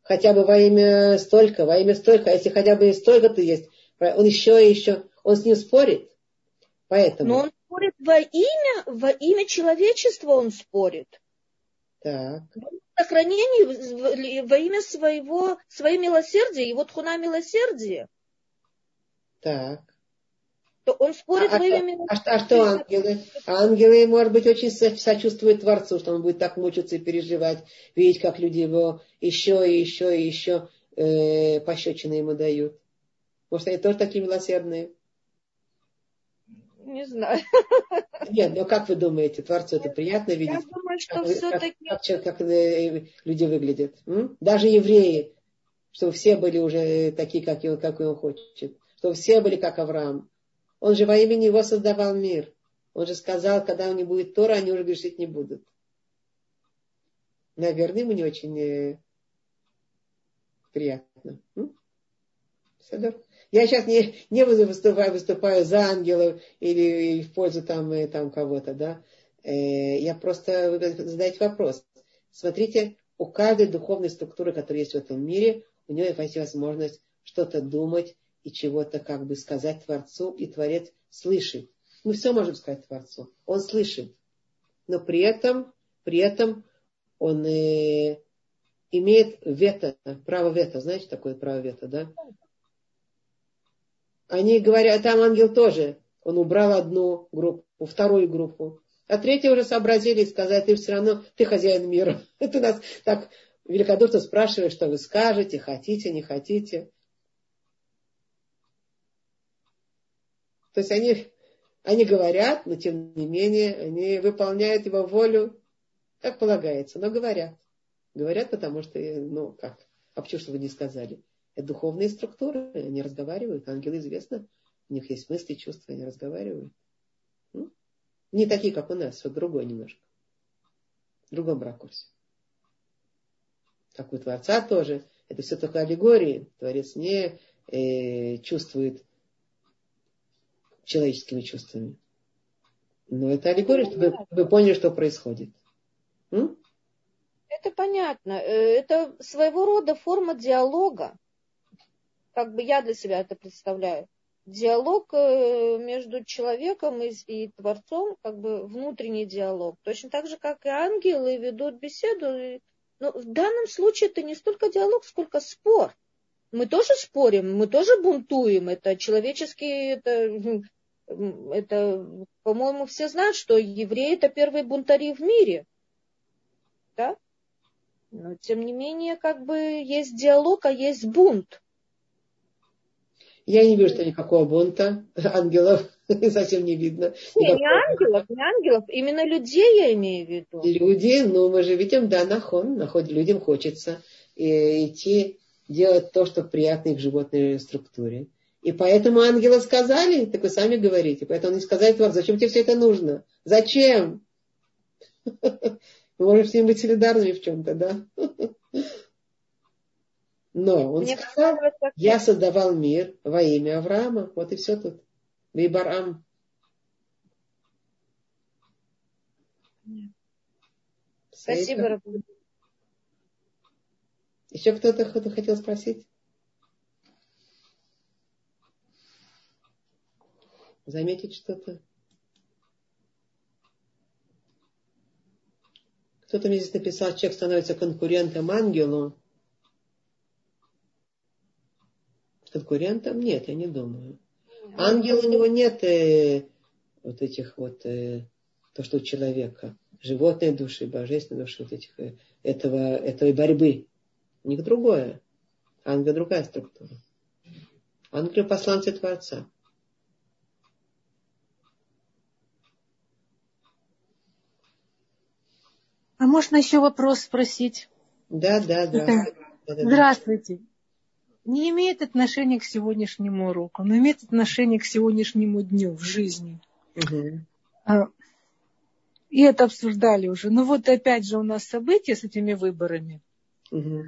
хотя бы во имя столько, во имя столько, а если хотя бы столько-то есть, он еще и еще, он с ним спорит. Поэтому. Но он спорит во имя, во имя человечества он спорит. Так. Сохранение во имя своего, своей милосердия, его тхуна милосердия. Так. То он спорит а, во имя а, а, а что ангелы? Ангелы, может быть, очень сочувствуют Творцу, что он будет так мучиться и переживать, видеть, как люди его еще и еще и еще э, пощечины ему дают. Может, они тоже такие милосердные? Не знаю. Нет, но как вы думаете, Творцу это приятно видеть? Я думаю, что как, все-таки... Как, как, как э, люди выглядят. М? Даже евреи, чтобы все были уже такие, как, его, как он хочет. Чтобы все были как Авраам. Он же во имя него создавал мир. Он же сказал, когда у них будет Тора, они уже грешить не будут. Наверное, ему не очень э, приятно. М? Я сейчас не, не выступаю, выступаю за ангелов или, или в пользу там, э, там кого-то, да. Э, я просто вы вопрос. Смотрите, у каждой духовной структуры, которая есть в этом мире, у нее есть возможность что-то думать и чего-то как бы сказать Творцу, и Творец слышит. Мы все можем сказать Творцу. Он слышит. Но при этом, при этом он э, имеет вето, право вето. Знаете, такое право вето, да? Они говорят, там ангел тоже. Он убрал одну группу, вторую группу. А третьи уже сообразили и сказали, ты все равно, ты хозяин мира. Ты нас так великодушно спрашиваешь, что вы скажете, хотите, не хотите. То есть они, они говорят, но тем не менее они выполняют его волю, как полагается, но говорят. Говорят, потому что, ну как, а почему, что вы не сказали? Это духовные структуры, они разговаривают, ангелы известно, у них есть мысли, чувства, они разговаривают. Ну, не такие, как у нас, вот другой немножко. В другом ракурсе. Как у Творца тоже. Это все только аллегории. Творец не э, чувствует человеческими чувствами. Но это аллегория, чтобы вы поняли, что происходит. М? Это понятно. Э, это своего рода форма диалога. Как бы я для себя это представляю. Диалог э, между человеком и, и Творцом, как бы внутренний диалог. Точно так же, как и ангелы ведут беседу. Но в данном случае это не столько диалог, сколько спор. Мы тоже спорим, мы тоже бунтуем. Это человеческие, это, это по-моему, все знают, что евреи это первые бунтари в мире. Да? Но, тем не менее, как бы есть диалог, а есть бунт. Я не вижу, что никакого бунта ангелов совсем не видно. Не, не ангелов, не ангелов, именно людей я имею в виду. Люди, ну мы же видим, да, нахон, нахон, людям хочется и, идти делать то, что приятно их животной структуре. И поэтому ангелы сказали, так вы сами говорите, поэтому они сказали вам, зачем тебе все это нужно? Зачем? Мы можем с ним быть солидарными в чем-то, да? Но он Мне сказал, я создавал мир во имя Авраама. Вот и все тут. Вибарам. Спасибо, Раб. Еще кто-то хотел спросить? Заметить что-то? Кто-то мне здесь написал, человек становится конкурентом ангелу. Конкурентом? Нет, я не думаю. Ангел у него нет э, вот этих вот, э, то, что у человека. Животной души, божественной души, вот этих, э, этого, этой борьбы. У них другое. Ангел другая структура. Ангел посланцы Творца. А можно еще вопрос спросить? Да, да, да. Здравствуйте. Не имеет отношения к сегодняшнему уроку, но имеет отношение к сегодняшнему дню в жизни. Угу. И это обсуждали уже. Ну вот опять же у нас события с этими выборами. Угу.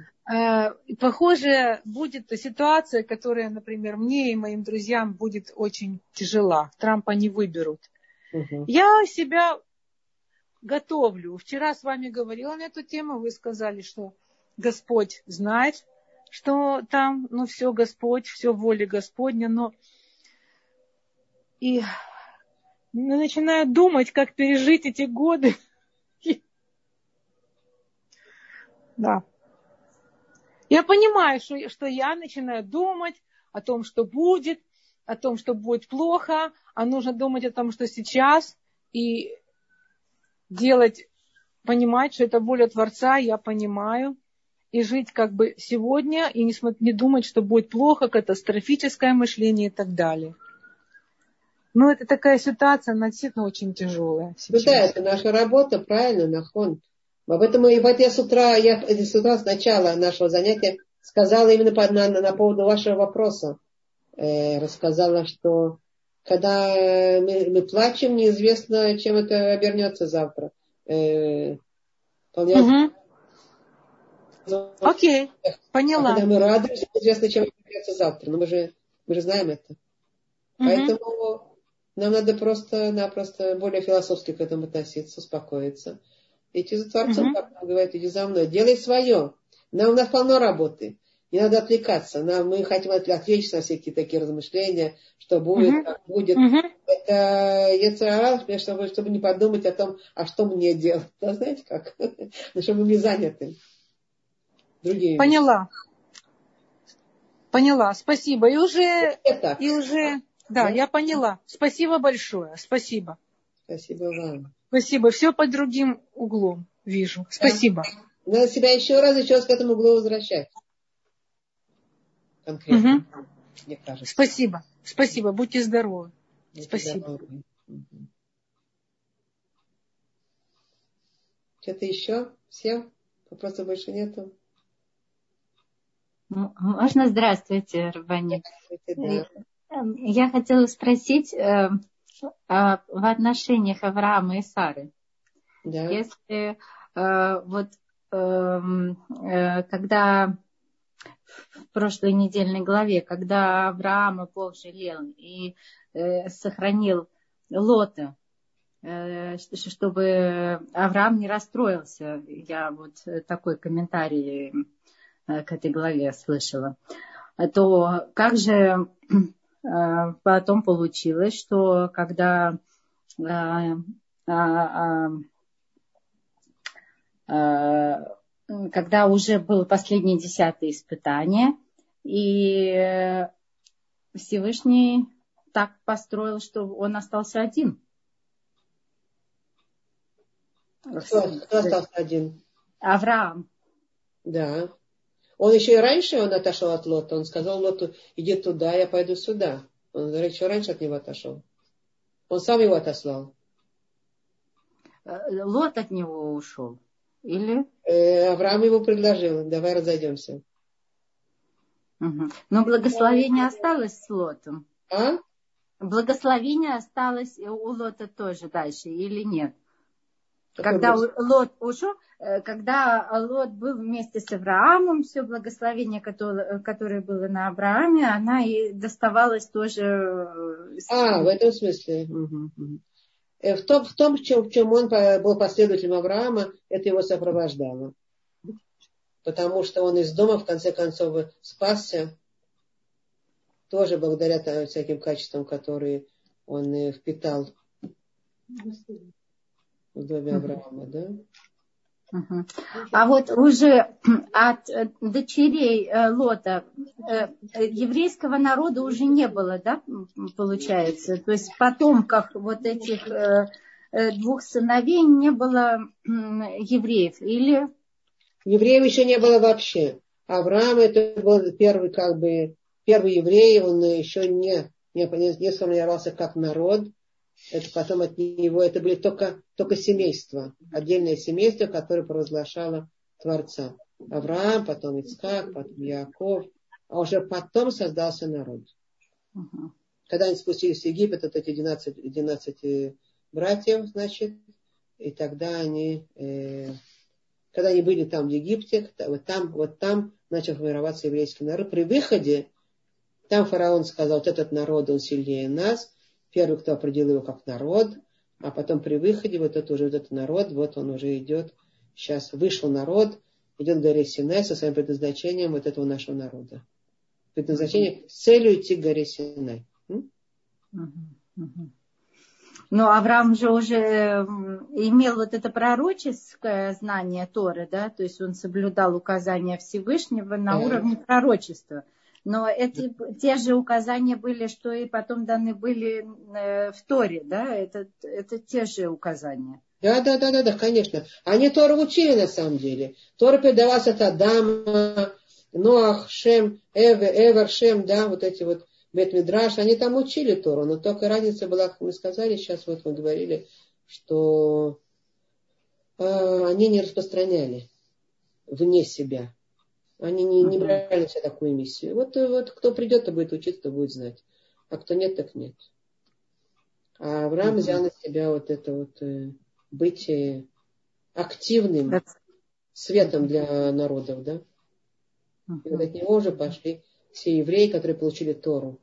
Похоже, будет ситуация, которая, например, мне и моим друзьям будет очень тяжела. Трампа не выберут. Угу. Я себя готовлю. Вчера с вами говорила на эту тему, вы сказали, что Господь знает, что там, ну все Господь, все воля Господня, но и начинаю думать, как пережить эти годы. Да. Я понимаю, что, что я начинаю думать о том, что будет, о том, что будет плохо, а нужно думать о том, что сейчас. И делать, понимать, что это воля Творца, я понимаю, и жить как бы сегодня, и не, не думать, что будет плохо, катастрофическое мышление и так далее. Но это такая ситуация, она действительно очень тяжелая. Сейчас. Ну да, это наша работа, правильно, Нахон. Об этом и вот я с утра, я с утра с начала нашего занятия сказала именно по, на, на поводу вашего вопроса. Э, рассказала, что когда мы, мы плачем, неизвестно, чем это обернется завтра. Э, угу. Окей, поняла. А когда мы радуемся, неизвестно, чем обернется завтра. Но мы же, мы же знаем это. Угу. Поэтому нам надо просто-напросто более философски к этому относиться, успокоиться. Идти за Творцом, угу. как он говорит, иди за мной. Делай свое. Нам, у нас полно работы. Не надо отвлекаться. Нам, мы хотим отвлечься на всякие такие размышления, что будет, uh-huh. как будет. Uh-huh. Это яцерара, чтобы, чтобы не подумать о том, а что мне делать. Да, знаете как? Ну, чтобы мы заняты. Другие Поняла. Поняла, спасибо. И уже, Это. и уже, да, да, я поняла. Спасибо большое, спасибо. Спасибо вам. Спасибо. Все под другим углом вижу. Спасибо. Надо себя еще раз, еще раз к этому углу возвращать конкретно, угу. мне кажется. Спасибо. Спасибо. Будьте здоровы. Спасибо. Что-то еще? Все? Вопросов больше нету? Можно здравствуйте, Рабани. Здравствуйте, да. Эм, я хотела спросить э, в отношениях Авраама и Сары. Да. Если э, вот эм, э, когда в прошлой недельной главе, когда Авраама Бог жалел и сохранил Лота, чтобы Авраам не расстроился. Я вот такой комментарий к этой главе слышала. То как же Э, потом получилось, что когда э, э, когда уже было последнее десятое испытание, и Всевышний так построил, что он остался один. Кто, кто остался один? Авраам. Да. Он еще и раньше он отошел от Лота. Он сказал Лоту, иди туда, я пойду сюда. Он говорит, еще раньше от него отошел. Он сам его отослал. Э, Лот от него ушел? Или? Э, Авраам ему предложил, давай разойдемся. Угу. Но благословение осталось с Лотом. А? Благословение осталось у Лота тоже дальше или нет? Когда Лот ушел, э, когда Лот был вместе с Авраамом, все благословение, которое, которое было на Аврааме, она и доставалась тоже. Э, а, в этом смысле. Э, в том, в том в, чем, в чем он был последователем Авраама, это его сопровождало. Потому что он из дома, в конце концов, спасся, тоже благодаря всяким качествам, которые он впитал в доме Авраама, да? А вот уже от э, дочерей э, Лота э, еврейского народа уже не было, да, получается? То есть потомков вот этих двух сыновей не было евреев? Или... Евреев еще не было вообще. Авраам это был первый, как бы, первый еврей, он еще не, не, не сформировался как народ, это потом от него, это были только, только семейства, отдельное семейство, которое провозглашало Творца. Авраам, потом Ицкак, потом Яков, а уже потом создался народ. Uh-huh. Когда они спустились в Египет, вот эти 12, 12 братьев, значит, и тогда они, э, когда они были там в Египте, вот там, вот там начал формироваться еврейский народ. При выходе там фараон сказал, вот этот народ, он сильнее нас, первый, кто определил его как народ, а потом при выходе вот это уже вот этот народ, вот он уже идет, сейчас вышел народ, идет к горе Синай со своим предназначением вот этого нашего народа. Предназначение с целью идти к горе Синай. Но Авраам же уже имел вот это пророческое знание Торы, да, то есть он соблюдал указания Всевышнего на уровне пророчества. Но эти, те же указания были, что и потом даны были э, в Торе, да? Это, это те же указания. Да, да, да, да, да, конечно. Они Тору учили на самом деле. Тора передавалась от Адама, Ноах, Шем, Эве, Эвер, Шем, да, вот эти вот Бетмидраш, они там учили Тору, но только разница была, как мы сказали, сейчас вот мы говорили, что э, они не распространяли вне себя. Они не, не брали на себя такую миссию. Вот, вот кто придет, то будет учиться, то будет знать. А кто нет, так нет. А Авраам взял на себя вот это вот э, быть э, активным светом для народов, да? И вот от него уже пошли все евреи, которые получили Тору.